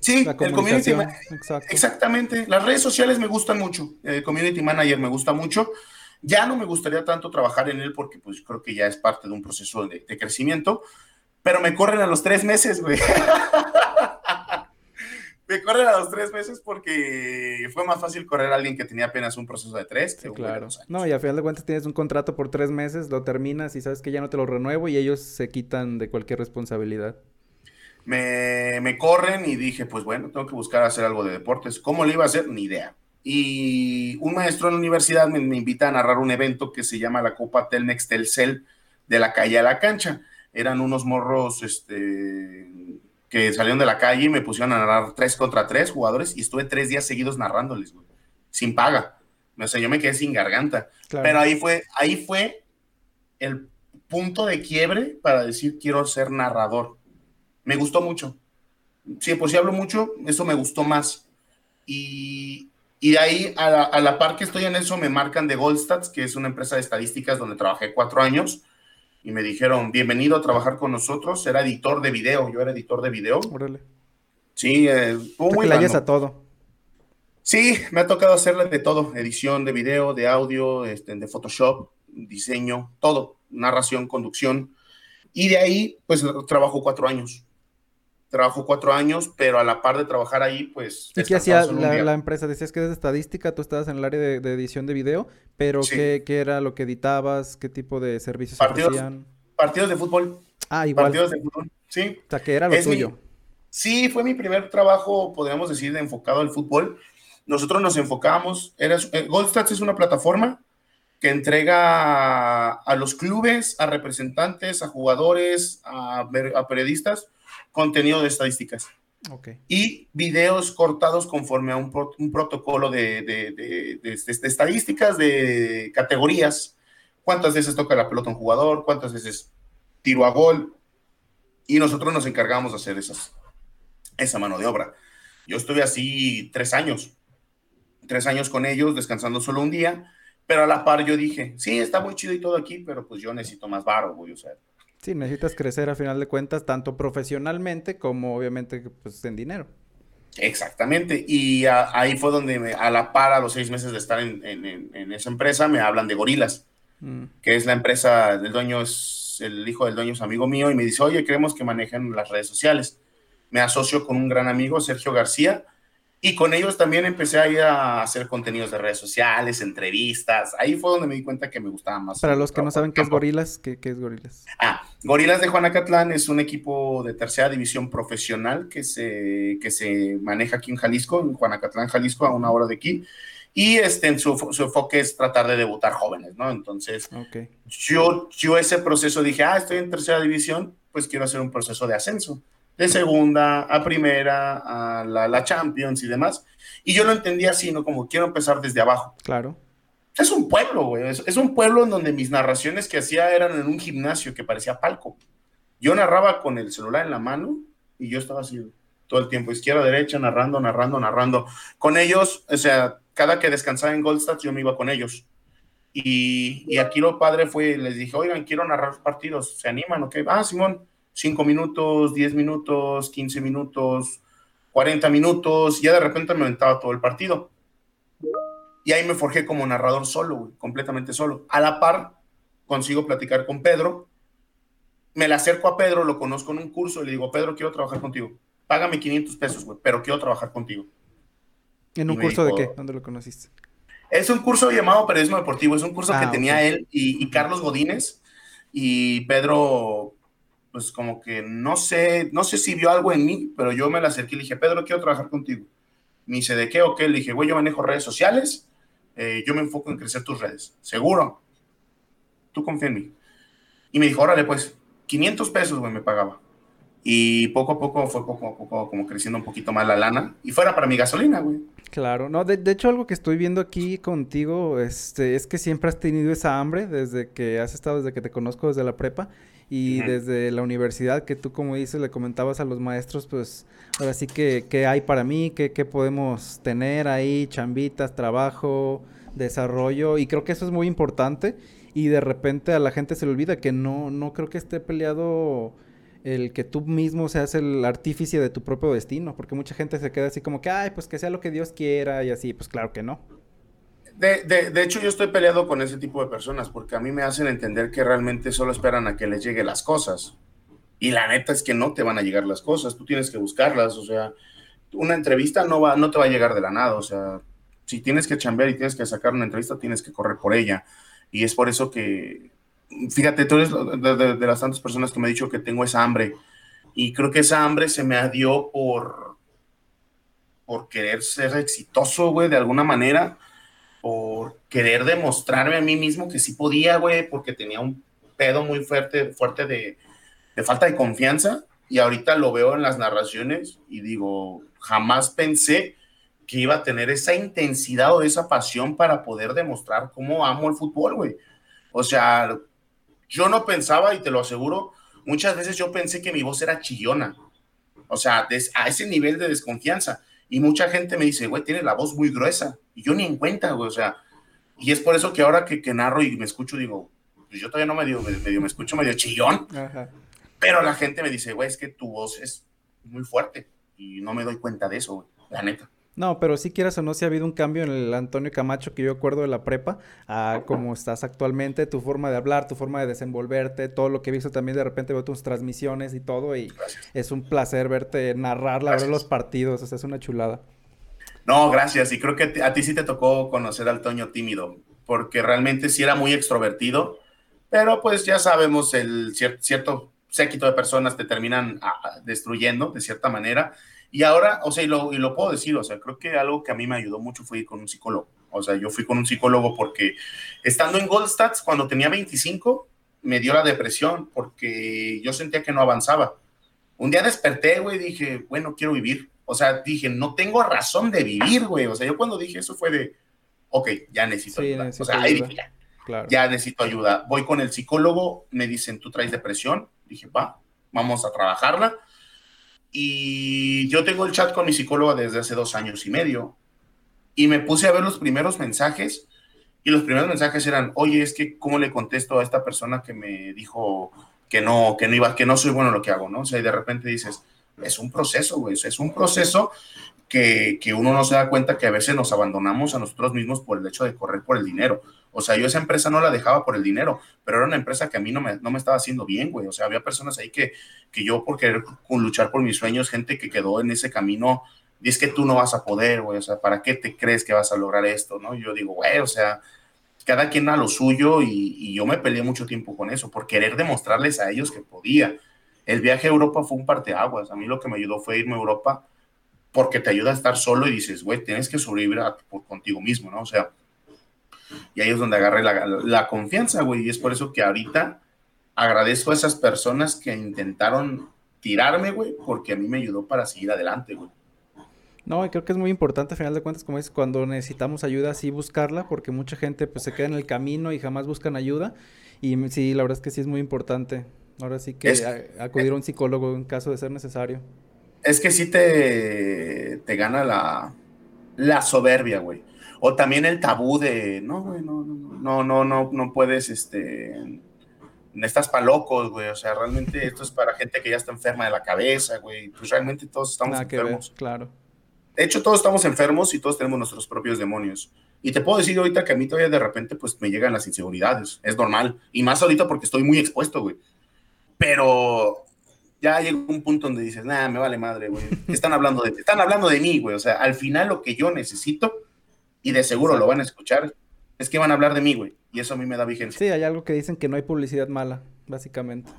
Speaker 2: Sí, el community Exacto. Exactamente. Las redes sociales me gustan mucho. El community manager me gusta mucho. Ya no me gustaría tanto trabajar en él porque pues creo que ya es parte de un proceso de, de crecimiento pero me corren a los tres meses, güey. me corren a los tres meses porque fue más fácil correr a alguien que tenía apenas un proceso de tres.
Speaker 1: claro. No, y a final de cuentas tienes un contrato por tres meses, lo terminas y sabes que ya no te lo renuevo y ellos se quitan de cualquier responsabilidad.
Speaker 2: Me, me corren y dije, pues bueno, tengo que buscar hacer algo de deportes. ¿Cómo lo iba a hacer? Ni idea. Y un maestro en la universidad me, me invita a narrar un evento que se llama la Copa Telmex Telcel de la calle a la cancha eran unos morros este, que salieron de la calle y me pusieron a narrar tres contra tres jugadores y estuve tres días seguidos narrándoles, güey, sin paga. O sea, yo me quedé sin garganta. Pero ahí fue, ahí fue el punto de quiebre para decir quiero ser narrador. Me gustó mucho. Sí, pues si hablo mucho, eso me gustó más. Y, y de ahí, a la, a la par que estoy en eso, me marcan de Goldstats, que es una empresa de estadísticas donde trabajé cuatro años y me dijeron, bienvenido a trabajar con nosotros. Era editor de video, yo era editor de video. Órale. Sí, eh,
Speaker 1: muy a todo.
Speaker 2: Sí, me ha tocado hacerle de todo, edición de video, de audio, este, de Photoshop, diseño, todo, narración, conducción. Y de ahí, pues trabajo cuatro años trabajo cuatro años, pero a la par de trabajar ahí, pues...
Speaker 1: ¿Y qué hacía la, empresa? Decías que es de estadística, tú estabas en el área de, edición de video, pero ¿qué, era lo que editabas? ¿Qué tipo de servicios
Speaker 2: partidos, Partidos de fútbol.
Speaker 1: Ah, igual.
Speaker 2: Partidos de fútbol, sí.
Speaker 1: O sea, que era lo tuyo.
Speaker 2: sí, fue mi primer trabajo, podríamos decir, de enfocado al fútbol. Nosotros nos enfocábamos, era, eh, Goldstats es una plataforma que entrega a, los clubes, a representantes, a jugadores, a, a periodistas, contenido de estadísticas. Y videos cortados conforme a un, protocolo de, estadísticas, de categorías. ¿Cuántas veces toca la pelota un jugador? ¿Cuántas veces tiro a gol? Y nosotros nos encargamos de hacer esas, esa mano de obra. Yo estuve así tres años, tres años con ellos, descansando solo un día, pero a la par yo dije, sí, está muy chido y todo aquí, pero pues yo necesito más varo, voy a usar.
Speaker 1: Sí, necesitas crecer a final de cuentas, tanto profesionalmente como obviamente pues, en dinero.
Speaker 2: Exactamente, y ahí fue donde a la par, a los seis meses de estar en, esa empresa, me hablan de Gorilas, mm. que es la empresa del dueño, es el hijo del dueño es amigo mío, y me dice, oye, queremos que manejen las redes sociales. Me asocio con un gran amigo, Sergio García, y con ellos también empecé a ir a hacer contenidos de redes sociales, entrevistas. Ahí fue donde me di cuenta que me gustaba más.
Speaker 1: Para los que no saben qué es Gorilas, ¿qué, es Gorilas?
Speaker 2: Ah, Gorilas de Juanacatlán es un equipo de tercera división profesional que se, que se maneja aquí en Jalisco, en Juanacatlán, Jalisco, a una hora de aquí. Y este, en su, su enfoque es tratar de debutar jóvenes, ¿no? Entonces, yo, yo ese proceso dije, ah, estoy en tercera división, pues quiero hacer un proceso de ascenso de segunda a primera, a la, Champions y demás. Y yo lo entendía así, ¿no? Como quiero empezar desde abajo.
Speaker 1: Claro.
Speaker 2: Es un pueblo, güey. Es, un pueblo en donde mis narraciones que hacía eran en un gimnasio que parecía palco. Yo narraba con el celular en la mano y yo estaba así todo el tiempo, izquierda, derecha, narrando, narrando, narrando. Con ellos, o sea, cada que descansaba en Goldstats yo me iba con ellos. Y, y aquí lo padre fue, les dije, oigan, quiero narrar partidos, ¿se animan o qué? Ah, Simón, 5 minutos, 10 minutos, 15 minutos, 40 minutos, y ya de repente me aventaba todo el partido. Y ahí me forjé como narrador solo, completamente solo. A la par, consigo platicar con Pedro. Me le acerco a Pedro, lo conozco en un curso y le digo, Pedro, quiero trabajar contigo. Págame 500 pesos, güey, pero quiero trabajar contigo.
Speaker 1: ¿En un curso de qué? ¿Dónde lo conociste?
Speaker 2: Es un curso llamado Periodismo Deportivo. Es un curso que ah, tenía él y, y Carlos Godínez. Y Pedro pues como que no sé, no sé si vio algo en mí, pero yo me la acerqué y le dije, Pedro, quiero trabajar contigo. Me dice, ¿de qué o qué? Le dije, güey, yo manejo redes sociales, eh, yo me enfoco en crecer tus redes. ¿Seguro? Tú confía en mí. Y me dijo, órale, pues, 500 pesos, güey, me pagaba. Y poco a poco fue poco a poco como creciendo un poquito más la lana. Y fuera para mi gasolina, güey.
Speaker 1: Claro, no, de, hecho algo que estoy viendo aquí contigo este, es que siempre has tenido esa hambre desde que has estado, desde que te conozco desde la prepa y desde la universidad que tú como dices le comentabas a los maestros pues ahora sí que qué hay para mí, qué, qué podemos tener ahí, chambitas, trabajo, desarrollo. Y creo que eso es muy importante. Y de repente a la gente se le olvida que no, no creo que esté peleado el que tú mismo seas el artífice de tu propio destino, porque mucha gente se queda así como que, ay, pues que sea lo que Dios quiera y así, pues claro que no.
Speaker 2: De, de, hecho, yo estoy peleado con ese tipo de personas porque a mí me hacen entender que realmente solo esperan a que les lleguen las cosas. Y la neta es que no te van a llegar las cosas, tú tienes que buscarlas, o sea, una entrevista no, va, no te va a llegar de la nada, o sea, si tienes que chambear y tienes que sacar una entrevista, tienes que correr por ella. Y es por eso que, fíjate, tú eres de, de las tantas personas que me ha dicho que tengo esa hambre. Y creo que esa hambre se me dio por, por querer ser exitoso, güey, de alguna manera por querer demostrarme a mí mismo que sí podía, güey, porque tenía un pedo muy fuerte, fuerte de, de falta de confianza. Y ahorita lo veo en las narraciones y digo, jamás pensé que iba a tener esa intensidad o esa pasión para poder demostrar cómo amo el fútbol, güey. O sea, yo no pensaba, y te lo aseguro, muchas veces yo pensé que mi voz era chillona. O sea, a ese nivel de desconfianza. Y mucha gente me dice, güey, tiene la voz muy gruesa. Y yo ni en cuenta, güey, o sea. Y es por eso que ahora que, que narro y me escucho, digo, pues yo todavía no medio, medio me escucho medio chillón. Pero la gente me dice, güey, es que tu voz es muy fuerte. Y no me doy cuenta de eso, güey, la neta.
Speaker 1: No, pero si quieras o no, si ha habido un cambio en el Antonio Camacho que yo acuerdo de la prepa a cómo estás actualmente, tu forma de hablar, tu forma de desenvolverte, todo lo que he visto también de repente veo tus transmisiones y todo y es un placer verte narrar, la verdad, los partidos, o sea, es una chulada.
Speaker 2: No, gracias, y creo que a ti sí te tocó conocer al Toño tímido, porque realmente sí era muy extrovertido, pero pues ya sabemos, el cierto séquito de personas te terminan ah, destruyendo de cierta manera y ahora, o sea, y lo, y lo puedo decir, o sea, creo que algo que a mí me ayudó mucho fue ir con un psicólogo. O sea, yo fui con un psicólogo porque estando en Goldstats, cuando tenía 25, me dio la depresión porque yo sentía que no avanzaba. Un día desperté, güey, dije, bueno, quiero vivir. O sea, dije, no tengo razón de vivir, güey. O sea, yo cuando dije eso fue de, ok, ya necesito ayuda. o sea, ahí dije, ya, ya necesito ayuda. Voy con el psicólogo, me dicen, tú traes depresión. Dije, va, vamos a trabajarla y yo tengo el chat con mi psicóloga desde hace dos años y medio. Y me puse a ver los primeros mensajes. Y los primeros mensajes eran, oye, es que cómo le contesto a esta persona que me dijo que no, que no iba, que no soy bueno en lo que hago, ¿no? O sea, y de repente dices, es un proceso, güey, es un proceso que, que, uno no se da cuenta que a veces nos abandonamos a nosotros mismos por el hecho de correr por el dinero. O sea, yo esa empresa no la dejaba por el dinero, pero era una empresa que a mí no me, no me estaba haciendo bien, güey. O sea, había personas ahí que, que yo por querer luchar por mis sueños, gente que quedó en ese camino, y es que tú no vas a poder, güey. O sea, ¿para qué te crees que vas a lograr esto, no? Yo digo, güey, o sea, cada quien a lo suyo y, y yo me peleé mucho tiempo con eso, por querer demostrarles a ellos que podía. El viaje a Europa fue un parteaguas. A mí lo que me ayudó fue irme a Europa porque te ayuda a estar solo y dices, güey, tienes que sobrevivir por contigo mismo, ¿no? O sea, y ahí es donde agarré la, confianza, güey. Y es por eso que ahorita agradezco a esas personas que intentaron tirarme, güey, porque a mí me ayudó para seguir adelante, güey.
Speaker 1: No, creo que es muy importante, a final de cuentas, como dices, cuando necesitamos ayuda, sí buscarla, porque mucha gente pues se queda en el camino y jamás buscan ayuda. Y sí, la verdad es que sí es muy importante. Ahora sí que acudir a un psicólogo en caso de ser necesario.
Speaker 2: Es que sí te, te gana la, la soberbia, güey. O también el tabú de, no, güey, no, no, no, no, no puedes, este, estás para locos, güey. O sea, realmente esto es para gente que ya está enferma de la cabeza, güey. Pues realmente todos estamos enfermos.
Speaker 1: claro.
Speaker 2: De hecho, todos estamos enfermos y todos tenemos nuestros propios demonios. Y te puedo decir ahorita que a mí todavía de repente, pues me llegan las inseguridades. Es normal. Y más ahorita porque estoy muy expuesto, güey. Pero ya llega un punto donde dices, nada, me vale madre, güey. Están hablando de, están hablando de mí, güey. O sea, al final lo que yo necesito y de seguro lo van a escuchar, es que van a hablar de mí, güey. Y eso a mí me da vigencia.
Speaker 1: Sí, hay algo que dicen que no hay publicidad mala, básicamente.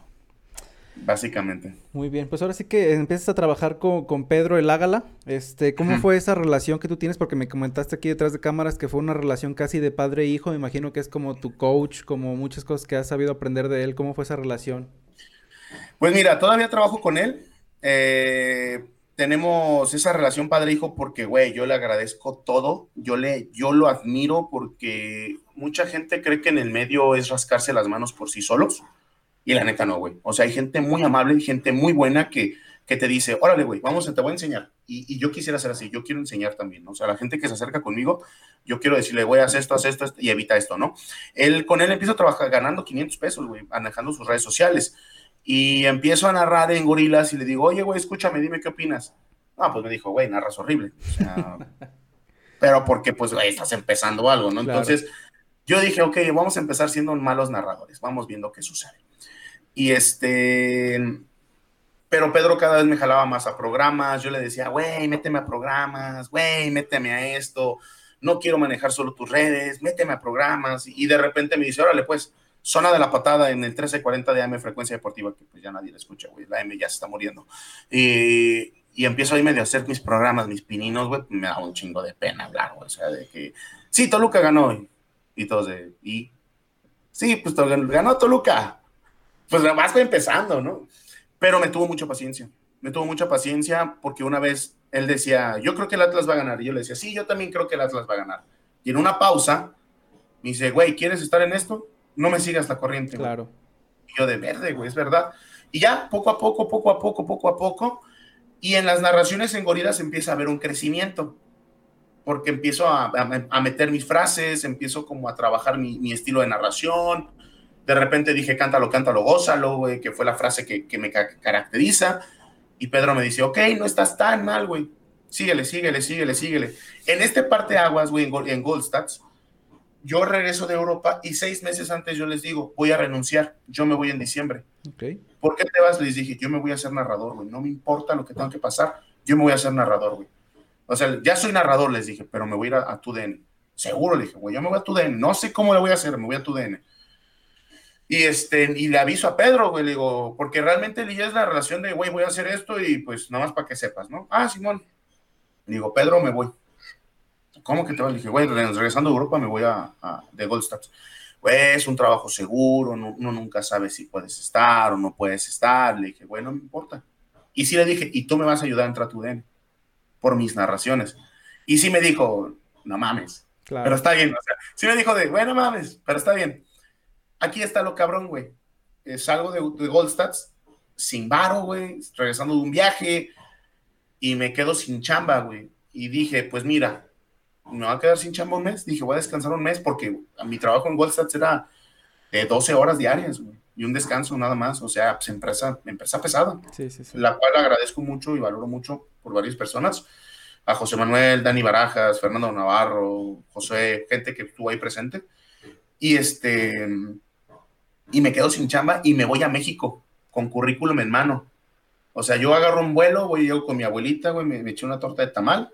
Speaker 2: básicamente.
Speaker 1: Muy bien, pues ahora sí que empiezas a trabajar con, Pedro el Ágala. Este, ¿cómo fue esa relación que tú tienes? Porque me comentaste aquí detrás de cámaras que fue una relación casi de padre e hijo. Me imagino que es como tu coach, como muchas cosas que has sabido aprender de él. ¿Cómo fue esa relación?
Speaker 2: Pues mira, todavía trabajo con él. Eh, tenemos esa relación padre-hijo porque, güey, yo le agradezco todo. Yo, le, yo lo admiro porque mucha gente cree que en el medio es rascarse las manos por sí solos. Y la neta no, güey. O sea, hay gente muy amable, gente muy buena que, que te dice, órale, güey, vamos, te voy a enseñar. Y, yo quisiera ser así, yo quiero enseñar también, O sea, la gente que se acerca conmigo, yo quiero decirle, güey, haz esto, haz esto, y evita esto, ¿no? Él, con él empiezo a trabajar ganando 500 pesos, güey, manejando sus redes sociales. Y empiezo a narrar en gorilas y le digo, oye, güey, escúchame, dime qué opinas. No, pues me dijo, güey, narras horrible. pero porque, pues, güey, estás empezando algo, ¿no? Entonces, yo dije, ok, vamos a empezar siendo malos narradores, vamos viendo qué sucede. Y este, pero Pedro cada vez me jalaba más a programas, yo le decía, güey, méteme a programas, güey, méteme a esto, no quiero manejar solo tus redes, méteme a programas. Y de repente me dice, órale, pues, zona de la patada en el 1340 de AM Frecuencia Deportiva, que pues ya nadie la escucha, güey, la M ya se está muriendo. Y, y empiezo ahí medio a hacer mis programas, mis pininos, güey, me da un chingo de pena hablar, güey, o sea, de que, sí, Toluca ganó, y, y todos de, y, sí, pues ganó Toluca, pues vas empezando, ¿no? Pero me tuvo mucha paciencia, me tuvo mucha paciencia porque una vez él decía, yo creo que el Atlas va a ganar, y yo le decía, sí, yo también creo que el Atlas va a ganar. Y en una pausa, me dice, güey, ¿quieres estar en esto? No me sigas la corriente.
Speaker 1: Claro.
Speaker 2: Yo de verde, güey, es verdad. Y ya, poco a poco, poco a poco, poco a poco, y en las narraciones en gorilas empieza a haber un crecimiento, porque empiezo a, a, meter mis frases, empiezo como a trabajar mi, mi estilo de narración, de repente dije, cántalo, cántalo, gózalo, güey, que fue la frase que, que me caracteriza. Y Pedro me dice, ok, no estás tan mal, güey. Síguele, síguele, síguele, síguele. En este parte de aguas, güey, en, Goldstats, yo regreso de Europa y seis meses antes yo les digo, voy a renunciar, yo me voy en diciembre.
Speaker 1: Okay.
Speaker 2: ¿Por qué te vas? Les dije, yo me voy a hacer narrador, güey. No me importa lo que tenga que pasar, yo me voy a hacer narrador, güey. O sea, ya soy narrador, les dije, pero me voy a ir a, tu DN. Seguro, le dije, güey, yo me voy a tu DN. No sé cómo le voy a hacer, me voy a tu DN. Y, este, y le aviso a Pedro, güey, le digo, porque realmente ya es la relación de, güey, voy a hacer esto y pues nada más para que sepas, ¿no? Ah, Simón. Le digo, Pedro, me voy. ¿Cómo que te vas? Le dije, güey, regresando a Europa me voy a, a de Goldstats. Güey, es un trabajo seguro, uno nunca sabe si puedes estar o no puedes estar. Le dije, güey, no me importa. Y sí le dije, y tú me vas a ayudar a entrar a tu DN por mis narraciones. Y sí me dijo, no mames, pero está bien. O sea, sí me dijo de, bueno, mames, pero está bien aquí está lo cabrón, güey. salgo de, de Goldstats sin varo, güey, regresando de un viaje y me quedo sin chamba, güey. Y dije, pues mira, me va a quedar sin chamba un mes. Dije, voy a descansar un mes porque mi trabajo en Goldstats era de 12 horas diarias, güey, y un descanso nada más. O sea, pues empresa, empresa pesada,
Speaker 1: sí, sí, sí.
Speaker 2: la cual agradezco mucho y valoro mucho por varias personas. A José Manuel, Dani Barajas, Fernando Navarro, José, gente que estuvo ahí presente. Y este, y me quedo sin chamba y me voy a México con currículum en mano. O sea, yo agarro un vuelo, voy yo con mi abuelita, güey, me, eché una torta de tamal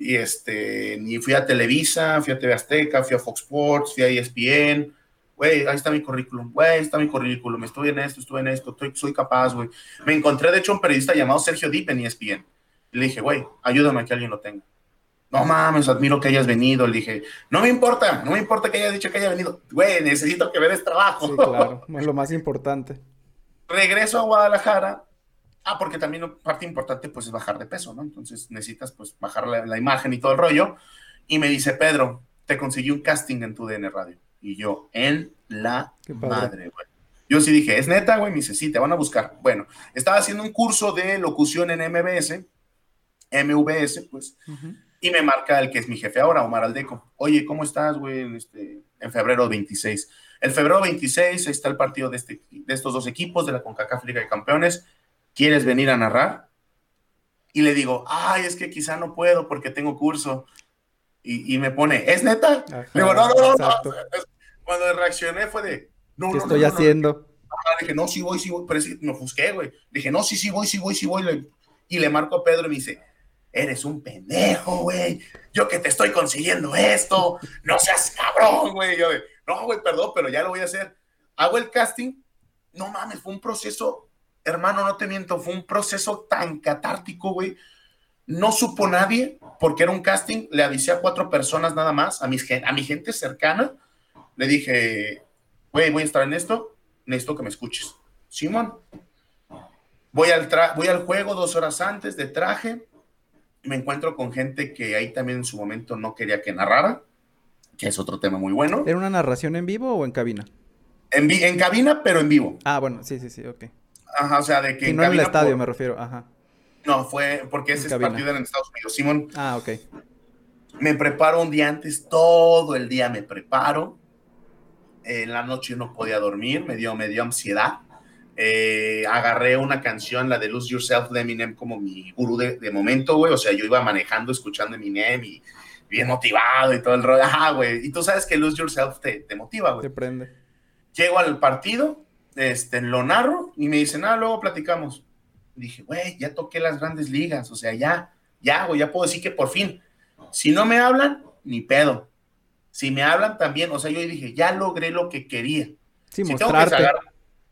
Speaker 2: y este, y fui a Televisa, fui a TV Azteca, fui a Fox Sports, fui a ESPN, güey, ahí está mi currículum, güey, ahí está mi currículum, estuve en esto, estuve en esto, estoy, soy capaz, güey. Me encontré, de hecho, un periodista llamado Sergio Deep en ESPN. Le dije, güey, ayúdame a que alguien lo tenga no mames, admiro que hayas venido. Le dije, no me importa, no me importa que hayas dicho que haya venido. Güey, necesito que veas trabajo.
Speaker 1: Sí, claro, es lo más importante.
Speaker 2: Regreso a Guadalajara. Ah, porque también parte importante pues es bajar de peso, ¿no? Entonces necesitas pues bajar la, imagen y todo el rollo. Y me dice, Pedro, te conseguí un casting en tu DN Radio. Y yo, en la madre, güey. Yo sí dije, ¿es neta, güey? Me dice, sí, te van a buscar. Bueno, estaba haciendo un curso de locución en MBS, MVS, pues. Y me marca el que es mi jefe ahora, Omar Aldeco. Oye, ¿cómo estás, güey? Este, en febrero 26. El febrero 26 está el partido de, este, de estos dos equipos de la CONCACAF Liga de Campeones. ¿Quieres venir a narrar? Y le digo, ay, es que quizá no puedo porque tengo curso. Y, me pone, ¿es neta? le digo, no, no, no, Cuando reaccioné fue de,
Speaker 1: no, ¿Qué estoy haciendo?
Speaker 2: dije, no, sí voy, sí voy. Pero sí, me ofusqué, güey. Dije, no, sí, sí voy, sí voy, sí voy. Y le marco a Pedro y me dice, eres un pendejo, güey. Yo que te estoy consiguiendo esto, no seas cabrón, güey. Yo de, no, güey, perdón, pero ya lo voy a hacer. Hago el casting. No mames, fue un proceso hermano, no te miento, fue un proceso tan catártico, güey. No supo nadie, porque era un casting, le avisé a cuatro personas nada más, a, mis, a mi gente cercana, le dije, güey, voy a estar en esto, necesito que me escuches. Simón, voy al, voy al juego dos horas antes de traje, me encuentro con gente que ahí también en su momento no quería que narrara, que es otro tema muy bueno.
Speaker 1: ¿Era una narración en vivo o en cabina?
Speaker 2: En, en cabina, pero en vivo.
Speaker 1: Ah, bueno, sí, sí, sí, ok.
Speaker 2: Ajá, o sea, de que...
Speaker 1: Y no en el estadio, me refiero, ajá.
Speaker 2: No, fue porque ese es partido en Estados Unidos. Simón.
Speaker 1: Ah, ok.
Speaker 2: Me preparo un día antes, todo el día me preparo. En la noche no podía dormir, me dio, me dio ansiedad. Eh, agarré una canción, la de Lose Yourself de Eminem, como mi gurú de, momento, güey. O sea, yo iba manejando, escuchando Eminem y bien motivado y todo el rollo. Ajá, güey. Y tú sabes que Lose Yourself te, te motiva, güey.
Speaker 1: Te prende.
Speaker 2: Llego al partido, este, lo narro y me dicen, ah, luego platicamos. Dije, güey, ya toqué las grandes ligas, o sea, ya, ya, güey, ya puedo decir que por fin. Si no me hablan, ni pedo. Si me hablan también, o sea, yo dije, ya logré lo que quería.
Speaker 1: Sí, si. Tengo que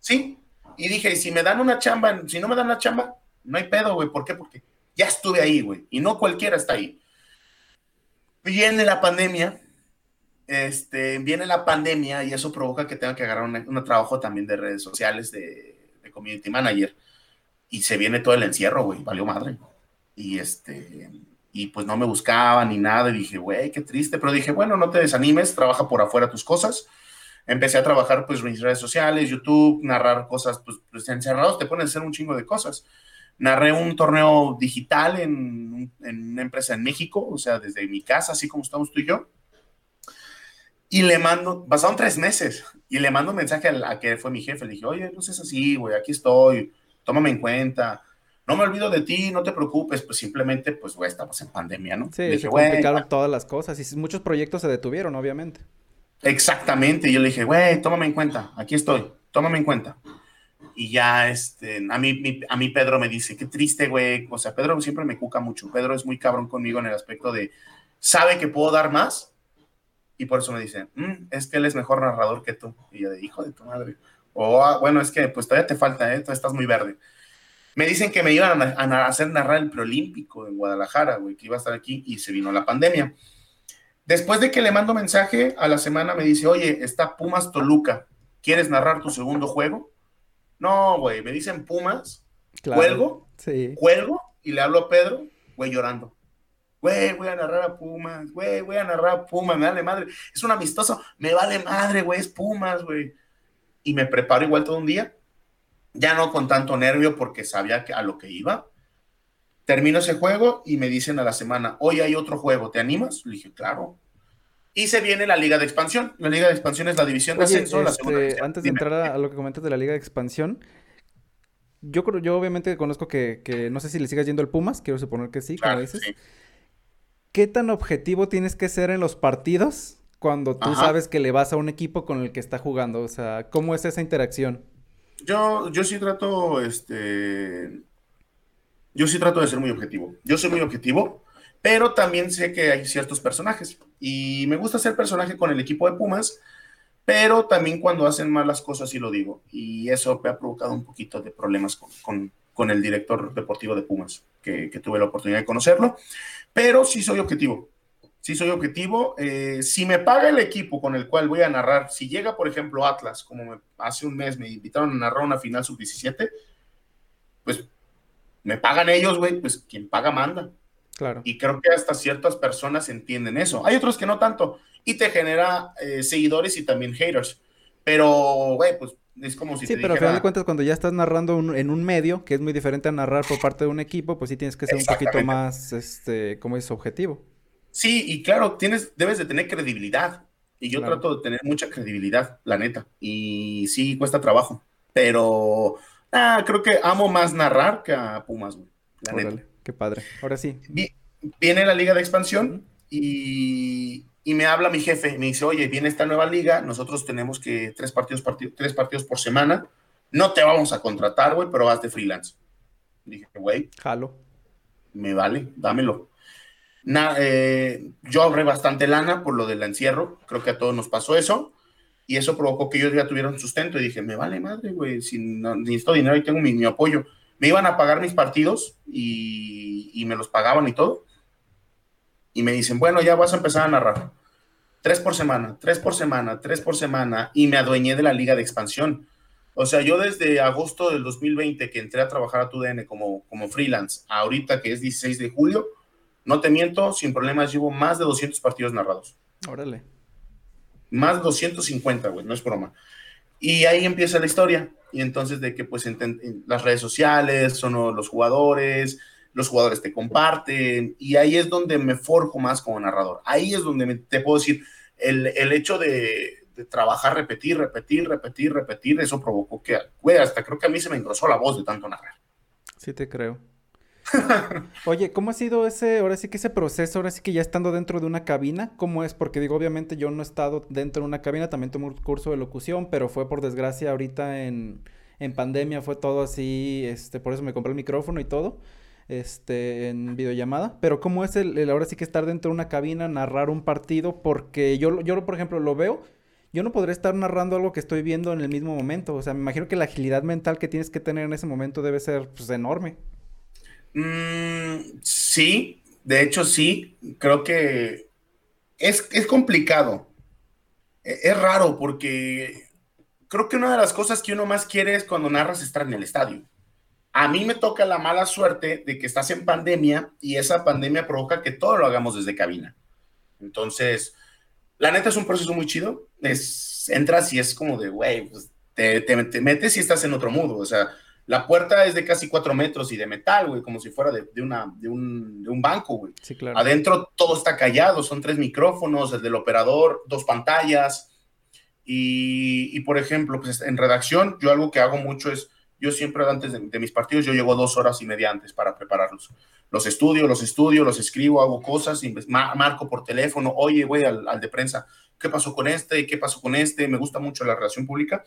Speaker 2: sí, y dije, si me dan una chamba, si no me dan una chamba, no hay pedo, güey. ¿Por qué? Porque ya estuve ahí, güey. Y no cualquiera está ahí. Viene la pandemia, este, viene la pandemia y eso provoca que tenga que agarrar un, trabajo también de redes sociales, de, community manager. Y se viene todo el encierro, güey, valió madre. Y este, y pues no me buscaba ni nada. Y dije, güey, qué triste. Pero dije, bueno, no te desanimes, trabaja por afuera tus cosas. Empecé a trabajar, pues, mis redes sociales, YouTube, narrar cosas, pues, pues encerrados te ponen a hacer un chingo de cosas. Narré un torneo digital en, en una empresa en México, o sea, desde mi casa, así como estamos tú y yo y le mando, pasaron tres meses, y le mando un mensaje a, que fue mi jefe. Le dije, oye, no seas así, güey, aquí estoy, tómame en cuenta. No me olvido de ti, no te preocupes, pues simplemente, pues, güey, estamos en pandemia, ¿no?
Speaker 1: Sí, le dije, se complicaron todas las cosas y muchos proyectos se detuvieron, obviamente.
Speaker 2: Exactamente, y yo le dije, güey, tómame en cuenta, aquí estoy, tómame en cuenta. Y ya, este, a mí, a mí Pedro me dice, qué triste, güey, o sea, Pedro siempre me cuca mucho, Pedro es muy cabrón conmigo en el aspecto de, sabe que puedo dar más, y por eso me dicen, mm, es que él es mejor narrador que tú. Y yo de hijo de tu madre. O ah, bueno, es que pues todavía te falta, ¿eh? estás muy verde. Me dicen que me iban a, hacer narrar el preolímpico en Guadalajara, güey, que iba a estar aquí y se vino la pandemia. Después de que le mando mensaje, a la semana me dice, oye, está Pumas Toluca, ¿quieres narrar tu segundo juego? No, güey, me dicen Pumas, cuelgo,
Speaker 1: sí.
Speaker 2: cuelgo y le hablo a Pedro, güey, llorando güey, voy a narrar a Pumas, güey, voy a narrar a Pumas, me vale madre, es un amistoso, me vale madre, güey, es Pumas, güey. Y me preparo igual todo un día, ya no con tanto nervio porque sabía que a lo que iba. Termino ese juego y me dicen a la semana, hoy hay otro juego, ¿te animas? Le dije, claro. Y se viene la Liga de Expansión. La Liga de Expansión es la división de ascenso.
Speaker 1: Este, antes de entrar a, lo que comentas de la Liga de Expansión, yo creo, yo obviamente conozco que, no sé si le sigas yendo al Pumas, quiero suponer que sí, como dices. ¿Qué tan objetivo tienes que ser en los partidos cuando tú sabes que le vas a un equipo con el que está jugando? O sea, ¿cómo es esa interacción?
Speaker 2: Yo, yo sí trato, este, yo sí trato de ser muy objetivo. Yo soy muy objetivo, pero también sé que hay ciertos personajes y me gusta ser personaje con el equipo de Pumas, pero también cuando hacen malas cosas sí lo digo y eso me ha provocado un poquito de problemas con, con, el director deportivo de Pumas, que, que tuve la oportunidad de conocerlo pero sí soy objetivo. Sí soy objetivo. Eh, si me paga el equipo con el cual voy a narrar, si llega, por ejemplo, Atlas, como hace un mes me invitaron a narrar una final sub-17, pues me pagan ellos, güey, pues quien paga manda.
Speaker 1: Claro.
Speaker 2: Y creo que hasta ciertas personas entienden eso. Hay otros que no tanto. Y te genera eh, seguidores y también haters. Pero, güey, pues es como si
Speaker 1: sí, pero al final de cuentas, cuando ya estás narrando en un medio, que es muy diferente a narrar por parte de un equipo, pues sí tienes que ser un poquito más, este, ¿cómo es? Objetivo.
Speaker 2: Sí, y claro, tienes, debes de tener credibilidad. Y yo trato de tener mucha credibilidad, la neta. Y sí, cuesta trabajo. Pero ah, creo que amo más narrar que a Pumas, güey. La neta.
Speaker 1: Qué padre. Ahora sí.
Speaker 2: Viene la liga de expansión y, y me habla mi jefe, me dice, oye, viene esta nueva liga, nosotros tenemos que tres partidos, tres partidos por semana, no te vamos a contratar, güey, pero vas de freelance. Dije, güey.
Speaker 1: Jalo.
Speaker 2: Me vale, dámelo. Eh, yo ahorré bastante lana por lo del encierro, creo que a todos nos pasó eso. y eso provocó que yo ya tuviera un sustento y dije, me vale madre, güey, si no, necesito dinero y tengo mi, apoyo. Me iban a pagar mis partidos y, y me los pagaban y todo. Y me dicen, bueno, ya vas a empezar a narrar. Tres por semana, tres por semana, tres por semana. Y me adueñé de la liga de expansión. O sea, yo desde agosto del 2020 que entré a trabajar a TUDN como, como freelance, ahorita que es 16 de julio, no te miento, sin problemas llevo más de 200 partidos narrados.
Speaker 1: Órale.
Speaker 2: Más de 250, güey, no es broma. Y ahí empieza la historia. Y entonces de que pues en, las redes sociales son los jugadores, los jugadores te comparten, y ahí es donde me forjo más como narrador. Ahí es donde te puedo decir, el, el hecho de, de, trabajar, repetir, repetir, repetir, repetir, eso provocó que, güey, hasta creo que a mí se me engrosó la voz de tanto narrar.
Speaker 1: Sí, te creo. Oye, ¿cómo ha sido ese, ahora sí que ese proceso, ahora sí que ya estando dentro de una cabina? ¿Cómo es? Porque digo, obviamente yo no he estado dentro de una cabina, también tomé un curso de locución, pero fue por desgracia ahorita en, en pandemia, fue todo así, este, por eso me compré el micrófono y todo, este, en videollamada. Pero ¿cómo es el, ahora sí que estar dentro de una cabina, narrar un partido? Porque yo, yo, por ejemplo, lo veo yo no podré estar narrando algo que estoy viendo en el mismo momento. O sea, me imagino que la agilidad mental que tienes que tener en ese momento debe ser pues, enorme.
Speaker 2: Mm, sí, de hecho sí, creo que es, es complicado. E, es, raro porque creo que una de las cosas que uno más quiere es cuando narras estar en el estadio. A mí me toca la mala suerte de que estás en pandemia y esa pandemia provoca que todo lo hagamos desde cabina. Entonces, la neta es un proceso muy chido. Es, entras y es como de, güey, pues, te, te, te, metes y estás en otro mundo. O sea, la puerta es de casi cuatro metros y de metal, güey, como si fuera de, una, de, un, banco, güey.
Speaker 1: Sí, claro.
Speaker 2: Adentro todo está callado, son tres micrófonos, el del operador, dos pantallas. Y, por ejemplo, pues en redacción, yo algo que hago mucho es, yo siempre antes de, mis partidos, yo llego dos horas y media antes para prepararlos. Los estudio, los estudio, los escribo, hago cosas, marco por teléfono, oye, güey, al, al de prensa, ¿qué pasó con este? ¿Qué pasó con este? Me gusta mucho la relación pública.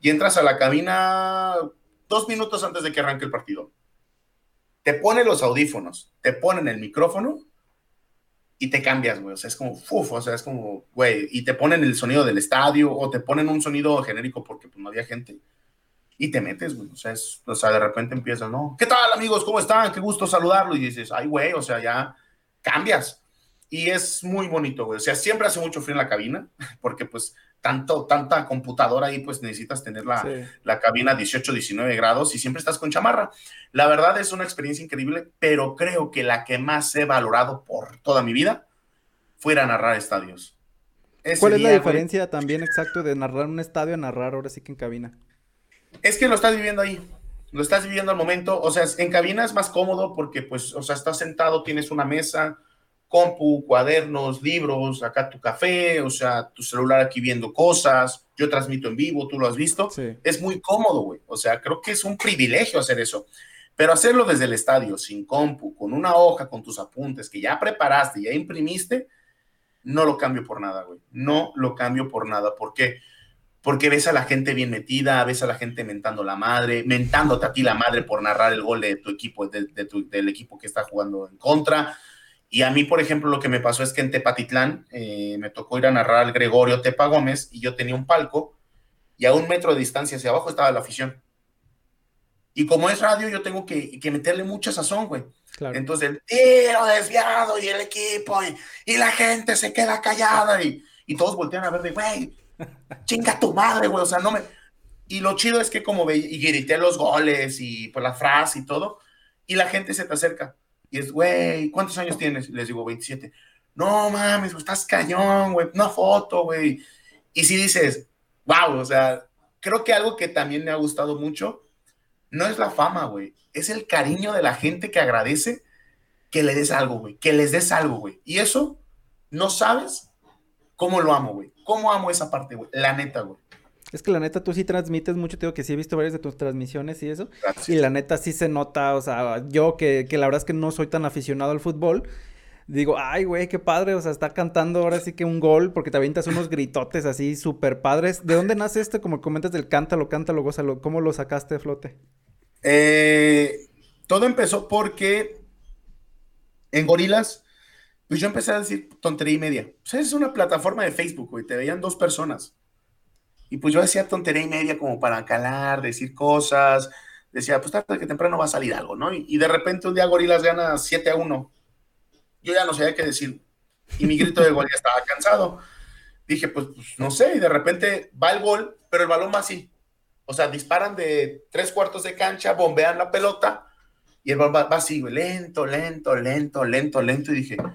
Speaker 2: Y entras a la cabina dos minutos antes de que arranque el partido. Te ponen los audífonos, te ponen el micrófono y te cambias, güey. O sea, es como, uf, o sea, es como, güey, y te ponen el sonido del estadio o te ponen un sonido genérico porque pues, no había gente y te metes, güey. O sea, es, o sea, de repente empiezas, ¿no? ¿Qué tal, amigos? ¿Cómo están? Qué gusto saludarlo. Y dices, ay, güey, o sea, ya cambias. Y es muy bonito, güey. O sea, siempre hace mucho frío en la cabina porque, pues, tanto, tanta computadora ahí, pues necesitas tener la, la, cabina 18, 19 grados y siempre estás con chamarra. La verdad es una experiencia increíble, pero creo que la que más he valorado por toda mi vida fue ir a narrar estadios.
Speaker 1: ¿Cuál es la diferencia también exacto de narrar un estadio a narrar ahora sí que en cabina?
Speaker 2: Es que lo estás viviendo ahí, lo estás viviendo al momento, o sea, en cabina es más cómodo porque pues, o sea, estás sentado, tienes una mesa, compu, cuadernos, libros, acá tu café, o sea, tu celular aquí viendo cosas, yo transmito en vivo, tú lo has visto, es muy cómodo, güey, o sea, creo que es un privilegio hacer eso, pero hacerlo desde el estadio, sin compu, con una hoja, con tus apuntes que ya preparaste, ya imprimiste, no lo cambio por nada, güey, no lo cambio por nada, ¿por qué? Porque ves a la gente bien metida, ves a la gente mentando la madre, mentándote a ti la madre por narrar el gol de tu equipo, del equipo que está jugando en contra, y a mí, por ejemplo, lo que me pasó es que en Tepatitlán eh, me tocó ir a narrar al Gregorio Tepa Gómez y yo tenía un palco y a un metro de distancia hacia abajo estaba la afición. Y como es radio, yo tengo que, que meterle mucha sazón, güey. Entonces, el tiro desviado y el equipo y, la gente se queda callada y, y todos voltean a ver de, güey, chinga tu madre, güey. O sea, no me. Y lo chido es que, como ve, y grité los goles y por pues, la frase y todo, y la gente se te acerca y es, güey, ¿cuántos años tienes? Les digo, 27. No mames, estás cañón, güey, una foto, güey. Y si dices, wow, o sea, creo que algo que también me ha gustado mucho no es la fama, güey, es el cariño de la gente que agradece que le des algo, güey, que les des algo, güey. Y eso, no sabes cómo lo amo, güey. Cómo amo esa parte, güey. La neta, güey.
Speaker 1: Es que la neta tú sí transmites mucho, tengo que sí he visto varias de tus transmisiones y eso. Y la neta sí se nota, o sea, yo que, que la verdad es que no soy tan aficionado al fútbol, digo, ay, güey, qué padre, o sea, está cantando ahora sí que un gol, porque te avientas unos gritotes así súper padres. ¿De dónde nace este? Como comentas del cántalo, cántalo, gózalo, ¿cómo lo sacaste de flote?
Speaker 2: Eh, todo empezó porque en Gorilas, pues yo empecé a decir tontería y media. O sea, es una plataforma de Facebook, güey, te veían dos personas Y pues yo decía tontería y media como para calar, decir cosas. Decía, pues tarde que temprano va a salir algo, ¿no? Y, de repente un día Gorilas gana 7 a 1. Yo ya no sabía qué decir. Y mi grito de gol ya estaba cansado. Dije, pues, pues, no sé. Y de repente va el gol, pero el balón va así. O sea, disparan de tres cuartos de cancha, bombean la pelota y el balón va, así, lento, lento, lento, lento, lento. Y dije, pues,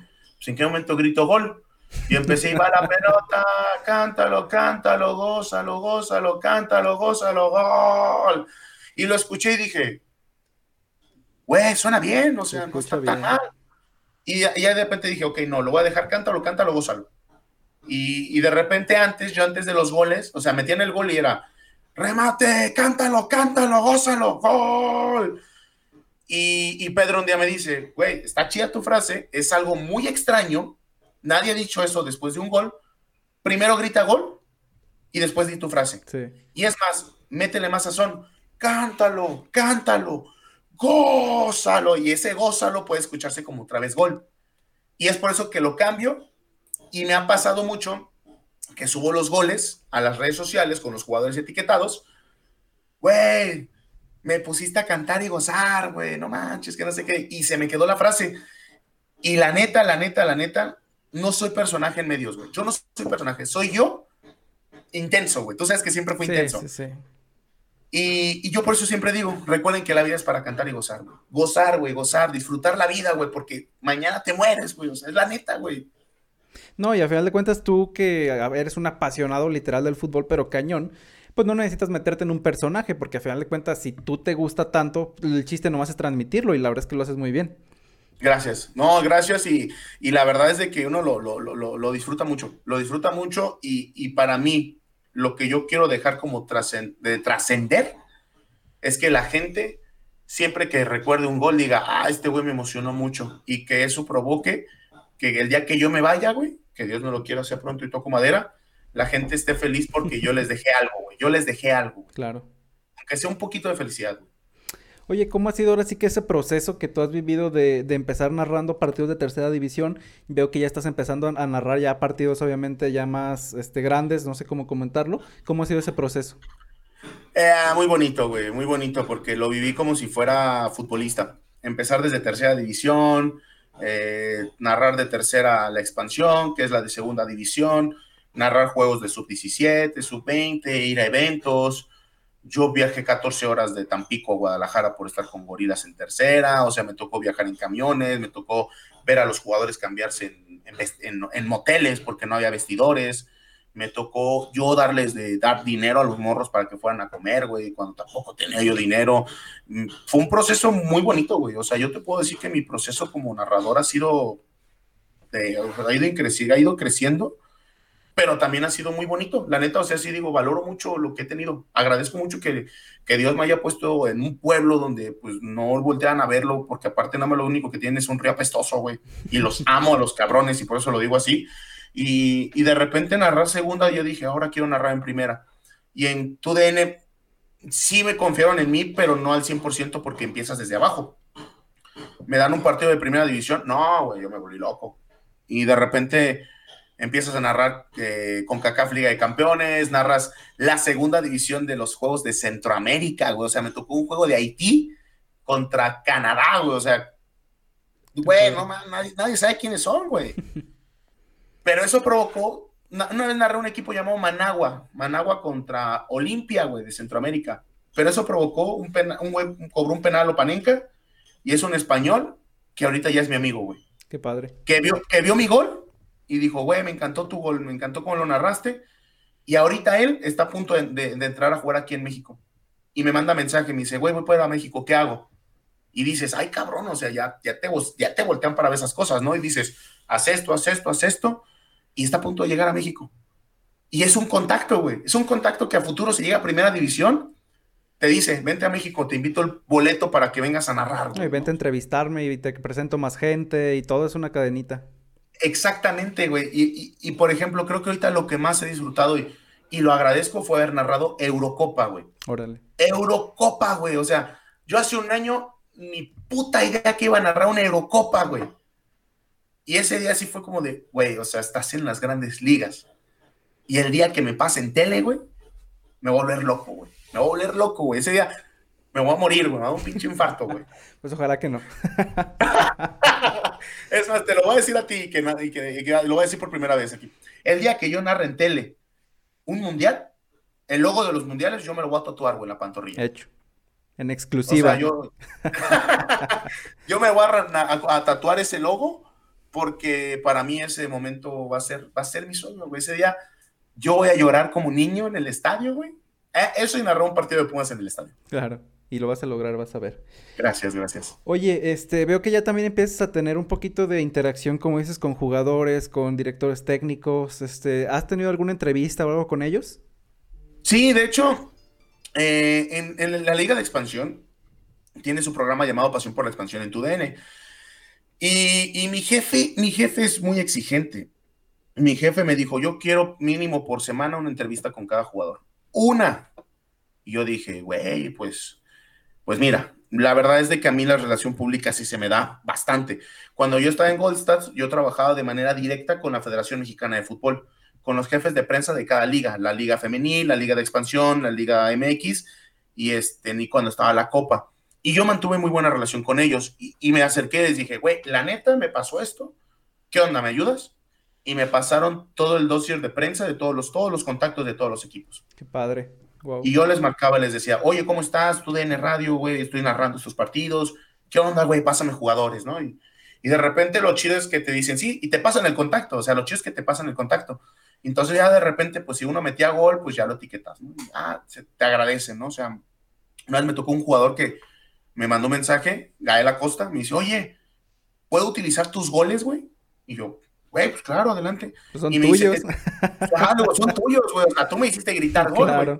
Speaker 2: ¿en qué momento grito gol? Y empecé, a a la pelota, cántalo, cántalo, gózalo, gózalo, cántalo, gózalo, gol. Y lo escuché y dije, güey, suena bien, o sea, no está tan mal. Y, ya de repente dije, ok, no, lo voy a dejar, cántalo, cántalo, gózalo. Y, y de repente antes, yo antes de los goles, o sea, metían el gol y era, remate, cántalo, cántalo, gózalo, gol. Y, y Pedro un día me dice, güey, está chida tu frase, es algo muy extraño, Nadie ha dicho eso después de un gol. Primero grita gol y después di tu frase. Y es más, métele más sazón. Cántalo, cántalo, gózalo. Y ese gózalo puede escucharse como otra vez gol. Y es por eso que lo cambio. Y me ha pasado mucho que subo los goles a las redes sociales con los jugadores etiquetados. Güey, me pusiste a cantar y gozar, güey, no manches, que no sé qué. Y se me quedó la frase. Y la neta, la neta, la neta, no soy personaje en medios, güey. Yo no soy personaje, soy yo intenso, güey. Tú sabes que siempre fue intenso. Sí, sí. Y, yo por eso siempre digo, recuerden que la vida es para cantar y gozar, güey. Gozar, güey, gozar, disfrutar la vida, güey, porque mañana te mueres, güey. O sea, es la neta, güey.
Speaker 1: No, y a final de cuentas tú que eres un apasionado literal del fútbol, pero cañón, pues no necesitas meterte en un personaje, porque a final de cuentas si tú te gusta tanto, el chiste no vas a transmitirlo y la verdad es que lo haces muy bien.
Speaker 2: Gracias. No, gracias. Y, la verdad es de que uno lo, disfruta mucho. Lo disfruta mucho y, para mí lo que yo quiero dejar como de trascender es que la gente siempre que recuerde un gol diga, ah, este güey me emocionó mucho y que eso provoque que el día que yo me vaya, güey, que Dios me lo quiera hacer pronto y toco madera, la gente esté feliz porque yo les dejé algo, güey. Yo les dejé algo.
Speaker 1: Claro.
Speaker 2: Aunque sea un poquito de felicidad, güey.
Speaker 1: Oye, ¿cómo ha sido ahora sí que ese proceso que tú has vivido de, empezar narrando partidos de tercera división? Veo que ya estás empezando a narrar ya partidos obviamente ya más este, grandes, no sé cómo comentarlo. ¿Cómo ha sido ese proceso?
Speaker 2: Eh, muy bonito, güey, muy bonito, porque lo viví como si fuera futbolista. Empezar desde tercera división, eh, narrar de tercera la expansión, que es la de segunda división, narrar juegos de sub-17, sub-20, ir a eventos, yo viajé 14 horas de Tampico a Guadalajara por estar con gorilas en tercera, o sea, me tocó viajar en camiones, me tocó ver a los jugadores cambiarse en, moteles porque no había vestidores, me tocó yo darles de dar dinero a los morros para que fueran a comer, güey, cuando tampoco tenía yo dinero. Mm, fue un proceso muy bonito, güey, o sea, yo te puedo decir que mi proceso como narrador ha sido, ha, ido ha ido creciendo pero también ha sido muy bonito. La neta, o sea, sí digo, valoro mucho lo que he tenido. Agradezco mucho que, que Dios me haya puesto en un pueblo donde pues no voltean a verlo, porque aparte nada más lo único que tienen es un río apestoso, güey. Y los amo a los cabrones y por eso lo digo así. Y, y de repente narrar segunda, yo dije, ahora quiero narrar en primera. Y en tu DN sí me confiaron en mí, pero no al 100% porque empiezas desde abajo. Me dan un partido de primera división. No, güey, yo me volví loco. Y de repente empiezas a narrar eh, con CACAF Liga de Campeones, narras la segunda división de los Juegos de Centroamérica, güey, o sea, me tocó un juego de Haití contra Canadá, güey, o sea, güey, no, nadie, sabe quiénes son, güey. Pero eso provocó, una vez narré un equipo llamado Managua, Managua contra Olimpia, güey, de Centroamérica, pero eso provocó un, penal, un güey cobró un penal Opanenca y es un español que ahorita ya es mi amigo, güey.
Speaker 1: Qué padre.
Speaker 2: Que vio, que vio mi gol y dijo, güey, me encantó tu gol, me encantó cómo lo narraste. Y ahorita él está a punto de, entrar a jugar aquí en México. Y me manda mensaje, me dice, güey, voy para México, ¿qué hago? Y dices, ay, cabrón, o sea, ya, ya, te, ya te voltean para ver esas cosas, ¿no? Y dices, haz esto, haz esto, haz esto. Y está a punto de llegar a México. Y es un contacto, güey. Es un contacto que a futuro, si llega a primera división, te dice, vente a México, te invito el boleto para que vengas a narrar.
Speaker 1: Y vente a entrevistarme y te presento más gente y todo es una cadenita.
Speaker 2: Exactamente, güey. Y, por ejemplo, creo que ahorita lo que más he disfrutado y, y lo agradezco fue haber narrado Eurocopa, güey.
Speaker 1: Órale.
Speaker 2: Eurocopa, güey. O sea, yo hace un año ni puta idea que iba a narrar una Eurocopa, güey. Y ese día sí fue como de, güey, o sea, estás en las grandes ligas. Y el día que me pase en tele, güey, me voy a volver loco, güey. Me voy a volver loco, güey. Ese día me voy a morir, güey. Me va a dar un pinche infarto, güey.
Speaker 1: Pues ojalá que no.
Speaker 2: es más, te lo voy a decir a ti y que, y que, lo voy a decir por primera vez aquí. El día que yo narre en tele un mundial, el logo de los mundiales, yo me lo voy a tatuar, güey, en la pantorrilla.
Speaker 1: Hecho. En exclusiva. O sea,
Speaker 2: yo, yo me voy a, tatuar ese logo porque para mí ese momento va a ser, va a ser mi sueño, güey. Ese día yo voy a llorar como niño en el estadio, güey. Eh, eso y narrar un partido de Pumas en el estadio.
Speaker 1: Claro. Y lo vas a lograr, vas a ver.
Speaker 2: Gracias, gracias.
Speaker 1: Oye, este, veo que ya también empiezas a tener un poquito de interacción, como dices, con jugadores, con directores técnicos. Este, ¿has tenido alguna entrevista o algo con ellos?
Speaker 2: Sí, de hecho, eh, en, la Liga de Expansión tiene su programa llamado Pasión por la Expansión en tu DN. Y, y mi jefe, mi jefe es muy exigente. Mi jefe me dijo, yo quiero mínimo por semana una entrevista con cada jugador. Una. Y yo dije, güey, pues pues mira, la verdad es de que a mí la relación pública sí se me da bastante. Cuando yo estaba en Goldstats, yo trabajaba de manera directa con la Federación Mexicana de Fútbol, con los jefes de prensa de cada liga, la Liga Femenil, la Liga de Expansión, la Liga MX, y este, ni cuando estaba la Copa. Y yo mantuve muy buena relación con ellos y, me acerqué y les dije, güey, la neta me pasó esto, ¿qué onda? ¿Me ayudas? Y me pasaron todo el dossier de prensa de todos los, todos los contactos de todos los equipos.
Speaker 1: Qué padre.
Speaker 2: Y yo les marcaba, les decía, oye, ¿cómo estás? Tú DN Radio, güey, estoy narrando estos partidos. ¿Qué onda, güey? Pásame jugadores, ¿no? Y, de repente lo chido es que te dicen, sí, y te pasan el contacto. O sea, lo chido es que te pasan el contacto. Entonces ya de repente, pues si uno metía gol, pues ya lo etiquetas, ¿no? ah, se, te agradecen, ¿no? O sea, una vez me tocó un jugador que me mandó un mensaje, Gael Acosta, me dice, oye, ¿puedo utilizar tus goles, güey? Y yo, güey, pues claro, adelante.
Speaker 1: Pues son tuyos.
Speaker 2: son tuyos, güey. O sea, tú me hiciste gritar gol, güey.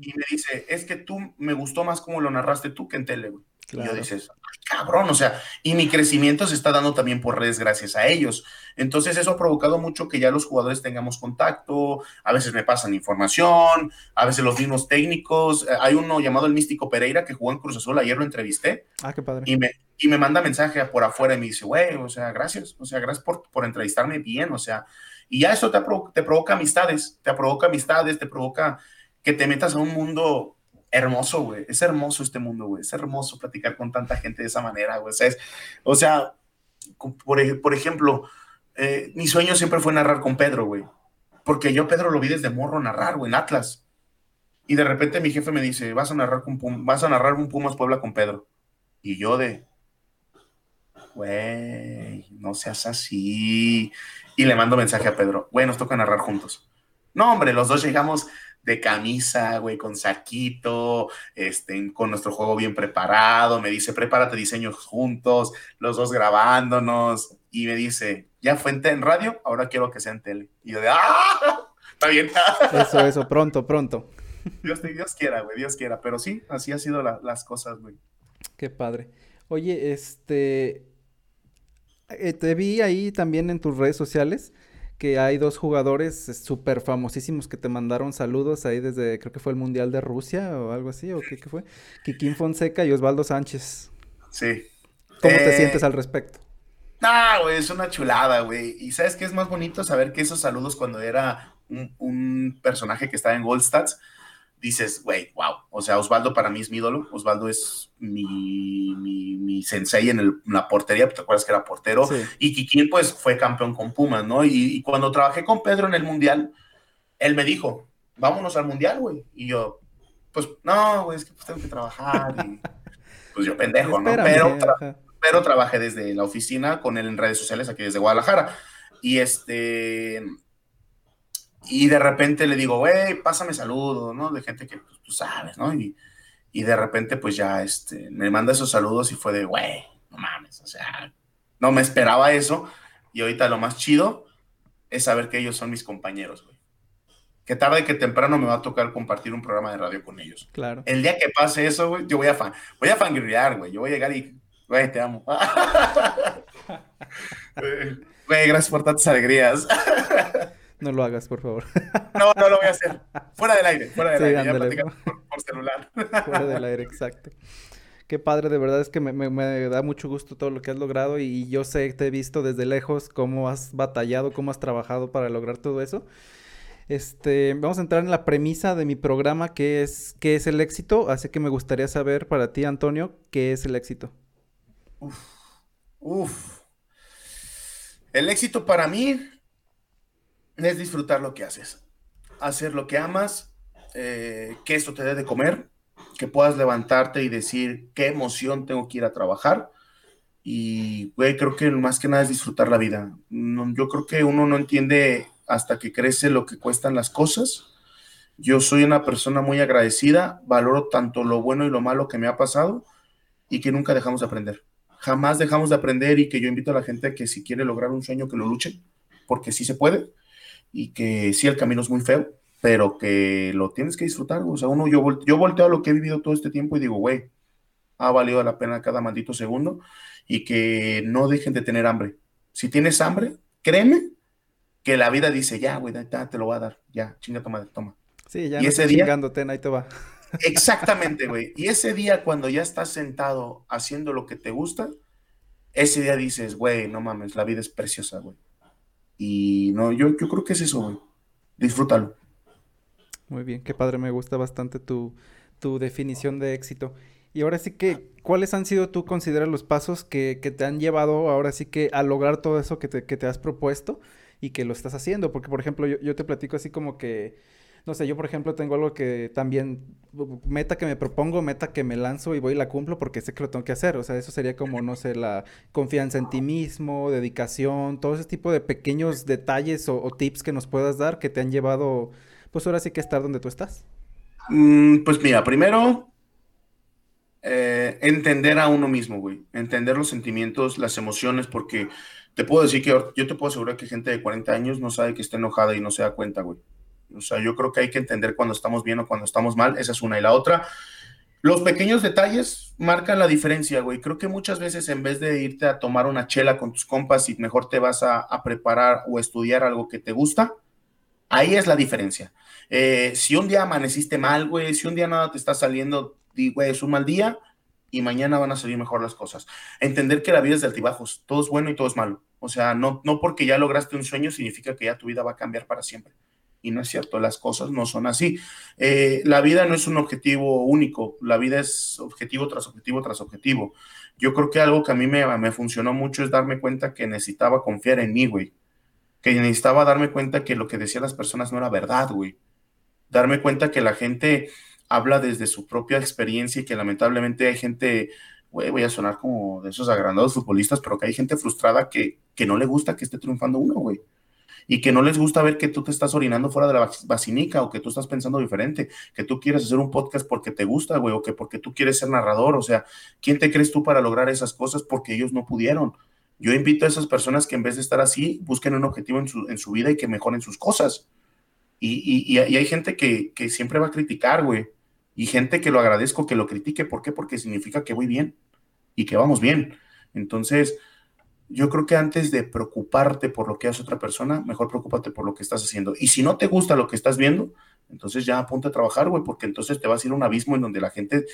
Speaker 2: Y me dice, es que tú me gustó más como lo narraste tú que en tele, güey. Y yo dices, cabrón, o sea, y mi crecimiento se está dando también por redes gracias a ellos. Entonces eso ha provocado mucho que ya los jugadores tengamos contacto, a veces me pasan información, a veces los mismos técnicos. Eh, hay uno llamado el Místico Pereira que jugó en Cruz Azul, ayer lo entrevisté.
Speaker 1: Ah, qué padre.
Speaker 2: Y me, y me manda mensaje por afuera y me dice, güey, o sea, gracias, o sea, gracias por, por entrevistarme bien, o sea, y ya eso te, te provoca amistades, te provoca amistades, te provoca que te metas a un mundo hermoso, güey. Es hermoso este mundo, güey. Es hermoso platicar con tanta gente de esa manera, güey. Sea, o sea por, por, ejemplo, eh, mi sueño siempre fue narrar con Pedro, güey. Porque yo Pedro lo vi desde morro narrar, güey, en Atlas. Y de repente mi jefe me dice, vas a narrar, con vas a narrar un Pumas Puebla con Pedro. Y yo de, güey, no seas así. Y le mando mensaje a Pedro, güey, nos toca narrar juntos. No, hombre, los dos llegamos de camisa, güey, con saquito, este, con nuestro juego bien preparado. Me dice, prepárate diseños juntos, los dos grabándonos. Y me dice, ya fue en, radio, ahora quiero que sea en tele. Y yo de, ¡ah! Está bien.
Speaker 1: Eso, eso, pronto, pronto.
Speaker 2: Dios, Dios quiera, güey, Dios quiera. Pero sí, así han sido las cosas, güey.
Speaker 1: Qué padre. Oye, este, eh, te vi ahí también en tus redes sociales que hay dos jugadores súper famosísimos que te mandaron saludos ahí desde, creo que fue el Mundial de Rusia o algo así, o qué, qué fue, Kikín Fonseca y Osvaldo Sánchez.
Speaker 2: Sí.
Speaker 1: ¿Cómo te eh, sientes al respecto?
Speaker 2: No, güey, es una chulada, güey. Y sabes qué es más bonito saber que esos saludos cuando era un, un personaje que estaba en Goldstats, dices, güey, wow. O sea, Osvaldo para mí es mi ídolo. Osvaldo es mi, mi, sensei en, la portería, ¿te acuerdas que era portero? Y Kikín, pues, fue campeón con Pumas, ¿no? Y, cuando trabajé con Pedro en el Mundial, él me dijo, vámonos al Mundial, güey. Y yo, pues, no, güey, es que pues, tengo que trabajar. Y, pues yo pendejo, ¿no? Pero, pero trabajé desde la oficina con él en redes sociales aquí desde Guadalajara. Y este y de repente le digo, güey, pásame saludos, ¿no? De gente que pues, tú sabes, ¿no? Y, y, de repente, pues ya, este, me manda esos saludos y fue de, güey, no mames, o sea, no me esperaba eso. Y ahorita lo más chido es saber que ellos son mis compañeros, güey. Que tarde que temprano me va a tocar compartir un programa de radio con ellos.
Speaker 1: Claro.
Speaker 2: El día que pase eso, güey, yo voy a fan, voy a fangirlear, güey. Yo voy a llegar y, güey, te amo. Güey, gracias por tantas alegrías.
Speaker 1: No lo hagas, por favor.
Speaker 2: No, no lo voy a hacer. Fuera del aire, fuera del aire. Ya por, celular.
Speaker 1: Fuera del aire, exacto. Qué padre, de verdad es que me, da mucho gusto todo lo que has logrado y yo sé, te he visto desde lejos cómo has batallado, cómo has trabajado para lograr todo eso. Este, vamos a entrar en la premisa de mi programa que es qué es el éxito, así que me gustaría saber para ti, Antonio, qué es el éxito.
Speaker 2: Uf, uf. El éxito para mí es disfrutar lo que haces, hacer lo que amas, eh, que esto te dé de comer, que puedas levantarte y decir qué emoción tengo que ir a trabajar. Y, güey, creo que más que nada es disfrutar la vida. yo creo que uno no entiende hasta que crece lo que cuestan las cosas. Yo soy una persona muy agradecida, valoro tanto lo bueno y lo malo que me ha pasado y que nunca dejamos de aprender. Jamás dejamos de aprender y que yo invito a la gente que si quiere lograr un sueño que lo luche, porque sí se puede y que sí el camino es muy feo, pero que lo tienes que disfrutar. O sea, uno, yo, yo volteo a lo que he vivido todo este tiempo y digo, güey, ha valido la pena cada maldito segundo y que no dejen de tener hambre. Si tienes hambre, créeme que la vida dice, ya, güey, te lo voy a dar, ya, chinga, toma, toma.
Speaker 1: Sí, ya y ese día, chingándote, ahí te va.
Speaker 2: Exactamente, güey. Y ese día cuando ya estás sentado haciendo lo que te gusta, ese día dices, güey, no mames, la vida es preciosa, güey. Y no, yo, yo creo que es eso, güey. Disfrútalo.
Speaker 1: Muy bien, qué padre, me gusta bastante tu, tu definición de éxito. Y ahora sí que, ¿cuáles han sido, tú consideras los pasos que, que, te han llevado ahora sí que a lograr todo eso que te, que te has propuesto y que lo estás haciendo? Porque, por ejemplo, yo, yo te platico así como que, no sé, yo por ejemplo tengo algo que también, meta que me propongo, meta que me lanzo y voy y la cumplo porque sé que lo tengo que hacer. O sea, eso sería como, no sé, la confianza en ti mismo, dedicación, todo ese tipo de pequeños detalles o, tips que nos puedas dar que te han llevado pues ahora sí que estar donde tú estás?
Speaker 2: Mm, pues mira, primero, eh, entender a uno mismo, güey. Entender los sentimientos, las emociones, porque te puedo decir que yo te puedo asegurar que gente de 40 años no sabe que está enojada y no se da cuenta, güey. O sea, yo creo que hay que entender cuando estamos bien o cuando estamos mal. Esa es una. Y la otra, los pequeños detalles marcan la diferencia, güey. Creo que muchas veces en vez de irte a tomar una chela con tus compas y mejor te vas a, a preparar o estudiar algo que te gusta, ahí es la diferencia. Eh, si un día amaneciste mal, güey, si un día nada te está saliendo, güey, es un mal día y mañana van a salir mejor las cosas. Entender que la vida es de altibajos, todo es bueno y todo es malo. O sea, no, no porque ya lograste un sueño significa que ya tu vida va a cambiar para siempre. Y no es cierto, las cosas no son así. Eh, la vida no es un objetivo único, la vida es objetivo tras objetivo tras objetivo. Yo creo que algo que a mí me, me funcionó mucho es darme cuenta que necesitaba confiar en mí, güey. Que necesitaba darme cuenta que lo que decían las personas no era verdad, güey darme cuenta que la gente habla desde su propia experiencia y que lamentablemente hay gente, voy a sonar como de esos agrandados futbolistas, pero que hay gente frustrada que, que no le gusta que esté triunfando uno, güey. Y que no les gusta ver que tú te estás orinando fuera de la vacinica o que tú estás pensando diferente, que tú quieres hacer un podcast porque te gusta, güey, o que porque tú quieres ser narrador. O sea, ¿quién te crees tú para lograr esas cosas? Porque ellos no pudieron. Yo invito a esas personas que en vez de estar así, busquen un objetivo en su, en su vida y que mejoren sus cosas. Y, hay gente que, siempre va a criticar, güey. Y gente que lo agradezco que lo critique. ¿Por qué? Porque significa que voy bien y que vamos bien. Entonces, yo creo que antes de preocuparte por lo que hace otra persona, mejor preocúpate por lo que estás haciendo. Y si no te gusta lo que estás viendo, entonces ya apunta a trabajar, güey, porque entonces te vas a ir a un abismo en donde la gente,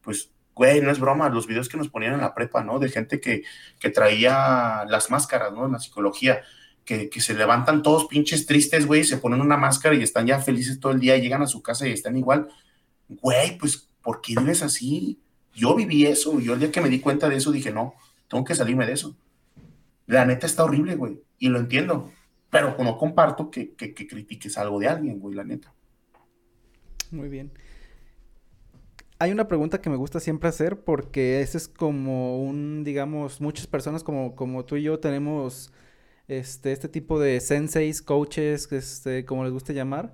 Speaker 2: pues, güey, no es broma, los videos que nos ponían en la prepa, ¿no? De gente que, que traía las máscaras, ¿no? En la psicología que, se levantan todos pinches tristes, güey, se ponen una máscara y están ya felices todo el día, llegan a su casa y están igual. Güey, pues, ¿por qué vives así? Yo viví eso, yo el día que me di cuenta de eso dije, no, tengo que salirme de eso. La neta está horrible, güey, y lo entiendo, pero no comparto que, que, que critiques algo de alguien, güey, la neta.
Speaker 1: Muy bien. Hay una pregunta que me gusta siempre hacer porque ese es como un, digamos, muchas personas como, como tú y yo tenemos este, este tipo de senseis, coaches, este, como les guste llamar,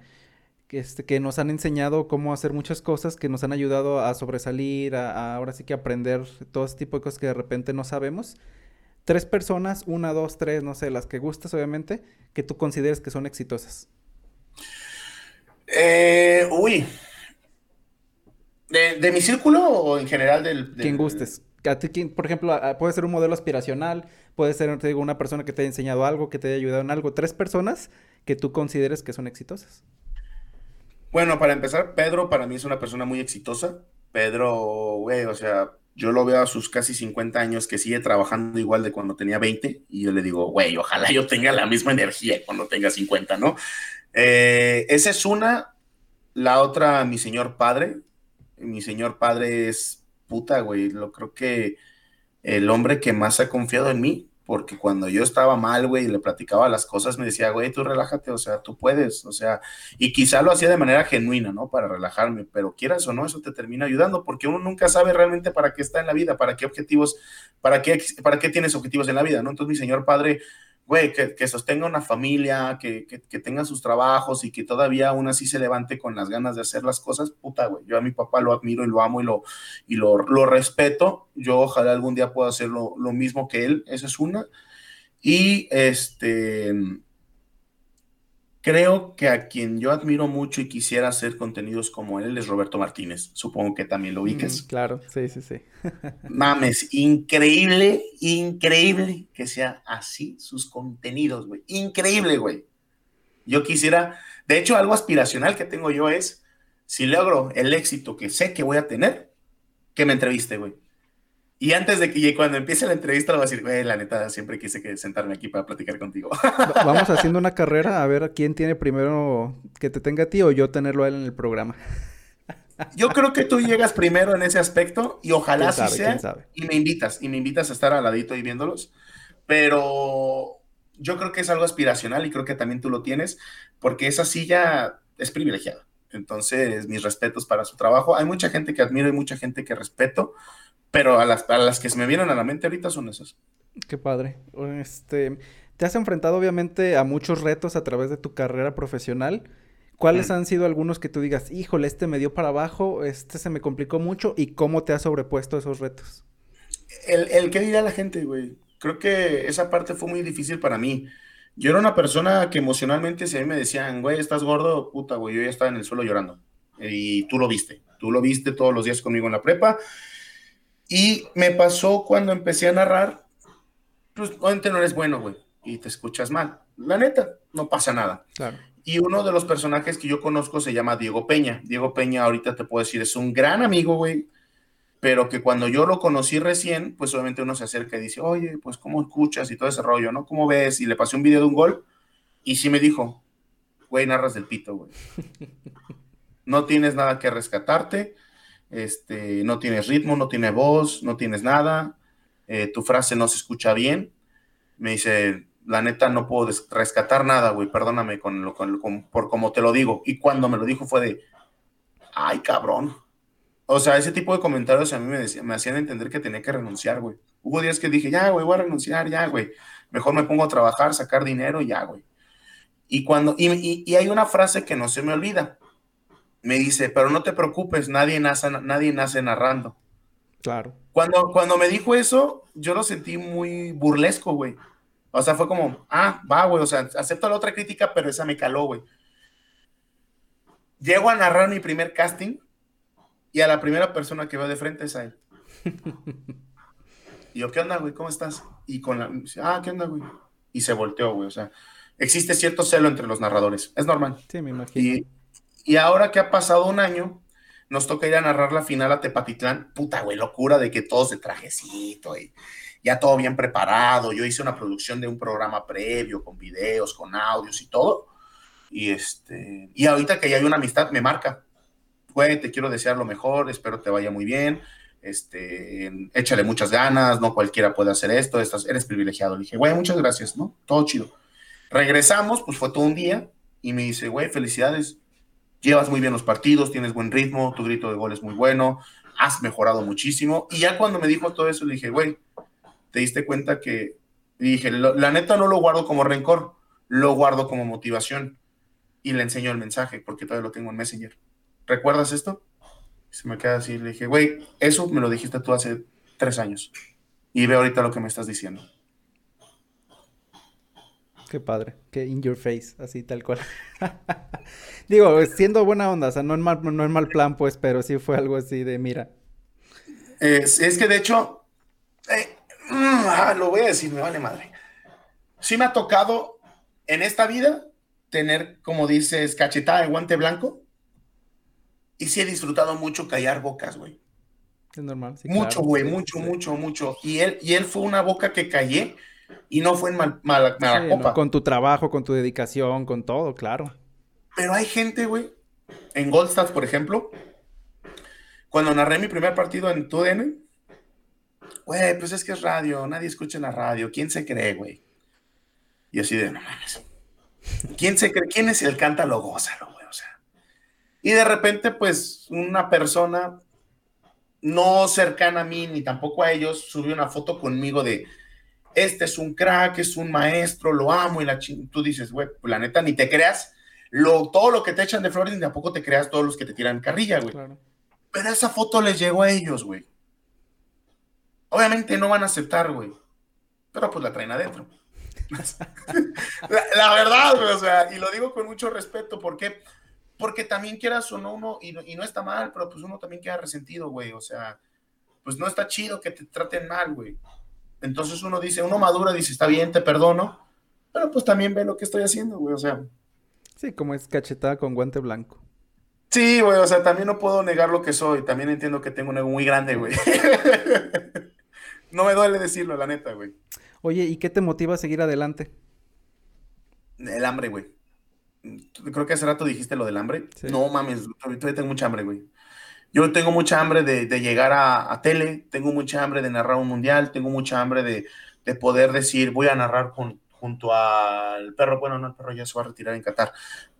Speaker 1: que, este, que nos han enseñado cómo hacer muchas cosas, que nos han ayudado a sobresalir, a, ahora sí que aprender todo este tipo de cosas que de repente no sabemos. Tres personas, una, dos, tres, no sé, las que gustes, obviamente, que tú consideres que son exitosas.
Speaker 2: Eh, uy. ¿De, mi círculo o en general del,
Speaker 1: Quien gustes. A ti, por ejemplo, puede ser un modelo aspiracional, puede ser te digo, una persona que te haya enseñado algo, que te haya ayudado en algo. Tres personas que tú consideres que son exitosas.
Speaker 2: Bueno, para empezar, Pedro para mí es una persona muy exitosa. Pedro, güey, o sea, yo lo veo a sus casi 50 años que sigue trabajando igual de cuando tenía 20 y yo le digo, güey, ojalá yo tenga la misma energía cuando tenga 50, ¿no? Eh, esa es una. La otra, mi señor padre. Mi señor padre es puta, güey. Lo creo que el hombre que más ha confiado en mí, porque cuando yo estaba mal, güey, y le platicaba las cosas, me decía, güey, tú relájate, o sea, tú puedes, o sea, y quizá lo hacía de manera genuina, ¿no? Para relajarme, pero quieras o no, eso te termina ayudando, porque uno nunca sabe realmente para qué está en la vida, para qué objetivos, para qué, para qué tienes objetivos en la vida, ¿no? Entonces mi señor padre güey, que, sostenga una familia, que, tenga sus trabajos y que todavía aún así se levante con las ganas de hacer las cosas, puta, güey. Yo a mi papá lo admiro y lo amo y lo, y lo, lo respeto. Yo ojalá algún día pueda hacer lo mismo que él. Esa es una. Y este Creo que a quien yo admiro mucho y quisiera hacer contenidos como él es Roberto Martínez. Supongo que también lo ubicas.
Speaker 1: Mm, claro, sí, sí, sí.
Speaker 2: Mames, increíble, increíble que sea así sus contenidos, güey. Increíble, güey. Yo quisiera, de hecho, algo aspiracional que tengo yo es, si logro el éxito que sé que voy a tener, que me entreviste, güey. Y antes de que cuando empiece la entrevista, le voy a decir, güey, la neta, siempre quise que sentarme aquí para platicar contigo.
Speaker 1: Vamos haciendo una carrera a ver quién tiene primero que te tenga a ti o yo tenerlo a él en el programa.
Speaker 2: Yo creo que tú llegas primero en ese aspecto y ojalá así sea. Y me invitas, y me invitas a estar al ladito y viéndolos. Pero yo creo que es algo aspiracional y creo que también tú lo tienes, porque esa silla es privilegiada. Entonces, mis respetos para su trabajo. Hay mucha gente que admiro y mucha gente que respeto, pero a las, a las que se me vienen a la mente ahorita son esas.
Speaker 1: Qué padre. Este, te has enfrentado obviamente a muchos retos a través de tu carrera profesional. ¿Cuáles han sido algunos que tú digas, híjole, este me dio para abajo, este se me complicó mucho y cómo te has sobrepuesto a esos retos?
Speaker 2: El, el que dirá la gente, güey. Creo que esa parte fue muy difícil para mí. Yo era una persona que emocionalmente, si a mí me decían, güey, estás gordo, puta, güey, yo ya estaba en el suelo llorando. Y tú lo viste. Tú lo viste todos los días conmigo en la prepa y me pasó cuando empecé a narrar, pues obviamente no eres bueno, güey, y te escuchas mal. La neta, no pasa nada. Y uno de los personajes que yo conozco se llama Diego Peña. Diego Peña, ahorita te puedo decir, es un gran amigo, güey, pero que cuando yo lo conocí recién, pues obviamente uno se acerca y dice, oye, pues cómo escuchas y todo ese rollo, ¿no? ¿Cómo ves? Y le pasé un video de un gol y sí me dijo, güey, narras del pito, güey. No tienes nada que rescatarte este, no tienes ritmo, no tienes voz, no tienes nada, eh, tu frase no se escucha bien. Me dice, la neta no puedo rescatar nada, güey, perdóname con lo, por como te lo digo. Y cuando me lo dijo fue de, ay, cabrón. O sea, ese tipo de comentarios a mí me, me hacían entender que tenía que renunciar, güey. Hubo días que dije, ya, güey, voy a renunciar, ya, güey. Mejor me pongo a trabajar, sacar dinero, ya, güey. Y cuando, y hay una frase que no se me olvida me dice, pero no te preocupes, nadie nace, nadie nace narrando.
Speaker 1: Claro.
Speaker 2: Cuando, cuando me dijo eso, yo lo sentí muy burlesco, güey. O sea, fue como, ah, va, güey, o sea, acepto la otra crítica, pero esa me caló, güey. Llego a narrar mi primer casting y a la primera persona que veo de frente es a él. y yo, ¿qué onda, güey? ¿Cómo estás? Y con la, ah, ¿qué onda, güey? Y se volteó, güey, o sea, existe cierto celo entre los narradores, es normal.
Speaker 1: Sí, me imagino.
Speaker 2: Y ahora que ha pasado un año, nos toca ir a narrar la final a Tepatitlán. Puta, güey, locura de que todos de trajecito y ya todo bien preparado. Yo hice una producción de un programa previo con videos, con audios y todo. Y este, y ahorita que ya hay una amistad, me marca. Güey, te quiero desear lo mejor, espero te vaya muy bien. Este, échale muchas ganas, no cualquiera puede hacer esto, eres privilegiado. Le dije, güey, muchas gracias, ¿no? Todo chido. Regresamos, pues fue todo un día, y me dice, güey, felicidades, llevas muy bien los partidos, tienes buen ritmo, tu grito de gol es muy bueno, has mejorado muchísimo. Y ya cuando me dijo todo eso, le dije, güey, te diste cuenta que, dije, la neta no lo guardo como rencor, lo guardo como motivación. Y le enseño el mensaje, porque todavía lo tengo en Messenger. ¿Recuerdas esto? se me queda así, le dije, güey, eso me lo dijiste tú hace tres años. Y ve ahorita lo que me estás diciendo.
Speaker 1: Qué padre, que in your face, así tal cual. Digo, siendo buena onda, o sea, no en mal, no en mal plan, pues, pero sí fue algo así de mira.
Speaker 2: Es, que de hecho, eh, mm, ah, lo voy a decir, me vale madre. Sí me ha tocado en esta vida tener, como dices, cachetada de guante blanco. Y sí he disfrutado mucho callar bocas, güey.
Speaker 1: Es normal.
Speaker 2: Sí, mucho, güey, mucho, mucho, mucho. Y él, y él fue una boca que callé y no fue en mal, mala, copa.
Speaker 1: con tu trabajo, con tu dedicación, con todo, claro.
Speaker 2: Pero hay gente, güey, en Goldstats, por ejemplo, cuando narré mi primer partido en TUDN, güey, pues es que es radio, nadie escucha la radio, ¿quién se cree, güey? Y así de, no mames. ¿Quién se cree? ¿Quién es el cántalo? Gózalo, güey, o sea. Y de repente, pues, una persona no cercana a mí, ni tampoco a ellos, subió una foto conmigo de, este es un crack, es un maestro, lo amo, y la tú dices, güey, pues la neta, ni te creas lo, todo lo que te echan de flores, ni tampoco te creas todos los que te tiran carrilla, güey. Pero esa foto les llegó a ellos, güey. Obviamente no van a aceptar, güey. Pero pues la traen adentro. la, verdad, güey, o sea, y lo digo con mucho respeto, ¿por qué? Porque también quieras o no uno, y, y no está mal, pero pues uno también queda resentido, güey, o sea, pues no está chido que te traten mal, güey. Entonces uno dice, uno madura, dice, está bien, te perdono, pero pues también ve lo que estoy haciendo, güey, o sea.
Speaker 1: Sí, como es cachetada con guante blanco.
Speaker 2: Sí, güey, o sea, también no puedo negar lo que soy, también entiendo que tengo un ego muy grande, güey. no me duele decirlo, la neta, güey.
Speaker 1: Oye, ¿y qué te motiva a seguir adelante?
Speaker 2: El hambre, güey. Creo que hace rato dijiste lo del hambre. No mames, todavía tengo mucha hambre, güey. Yo tengo mucha hambre de, llegar a, tele, tengo mucha hambre de narrar un mundial, tengo mucha hambre de, poder decir, voy a narrar junto al perro, bueno, no, el perro ya se va a retirar en Qatar.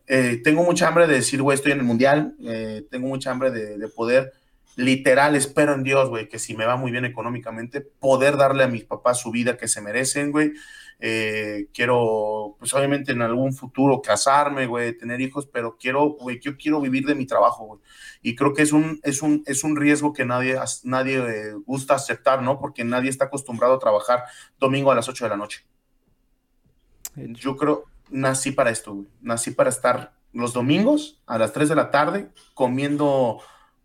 Speaker 2: Eh, tengo mucha hambre de decir, güey, estoy en el mundial, eh, tengo mucha hambre de, de poder literal espero en Dios, güey, que si me va muy bien económicamente, poder darle a mis papás su vida que se merecen, güey. Eh, quiero, pues obviamente en algún futuro casarme, güey, tener hijos, pero quiero, güey, yo quiero vivir de mi trabajo, güey. Y creo que es un, es un, es un riesgo que nadie, nadie eh, gusta aceptar, ¿no? Porque nadie está acostumbrado a trabajar domingo a las 8 de la noche. Yo creo, nací para esto, güey. Nací para estar los domingos a las 3 de la tarde comiendo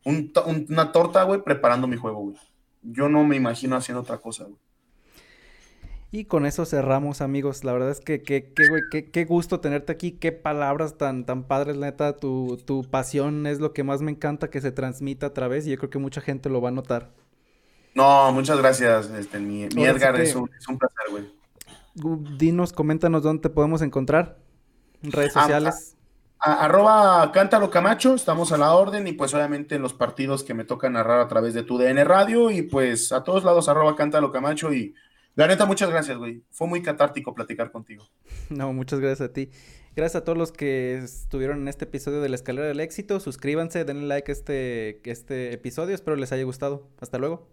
Speaker 2: una torta, güey, preparando mi juego, güey. Yo no me imagino haciendo otra cosa, güey.
Speaker 1: Y con eso cerramos, amigos. La verdad es que qué gusto tenerte aquí. Qué palabras tan, tan padres, neta. Tu, tu pasión es lo que más me encanta que se transmita a través y yo creo que mucha gente lo va a notar.
Speaker 2: No, muchas gracias, este, mi, Edgar. Es, un, placer, güey.
Speaker 1: Dinos, coméntanos dónde te podemos encontrar. En redes ah, sociales
Speaker 2: arroba Cántalo Camacho, estamos a la orden y pues obviamente en los partidos que me toca narrar a través de tu DN Radio y pues a todos lados arroba Cántalo Camacho y la neta muchas gracias, güey. Fue muy catártico platicar contigo.
Speaker 1: No, muchas gracias a ti. Gracias a todos los que estuvieron en este episodio de la escalera del éxito. Suscríbanse, denle like a este, este episodio. Espero les haya gustado. Hasta luego.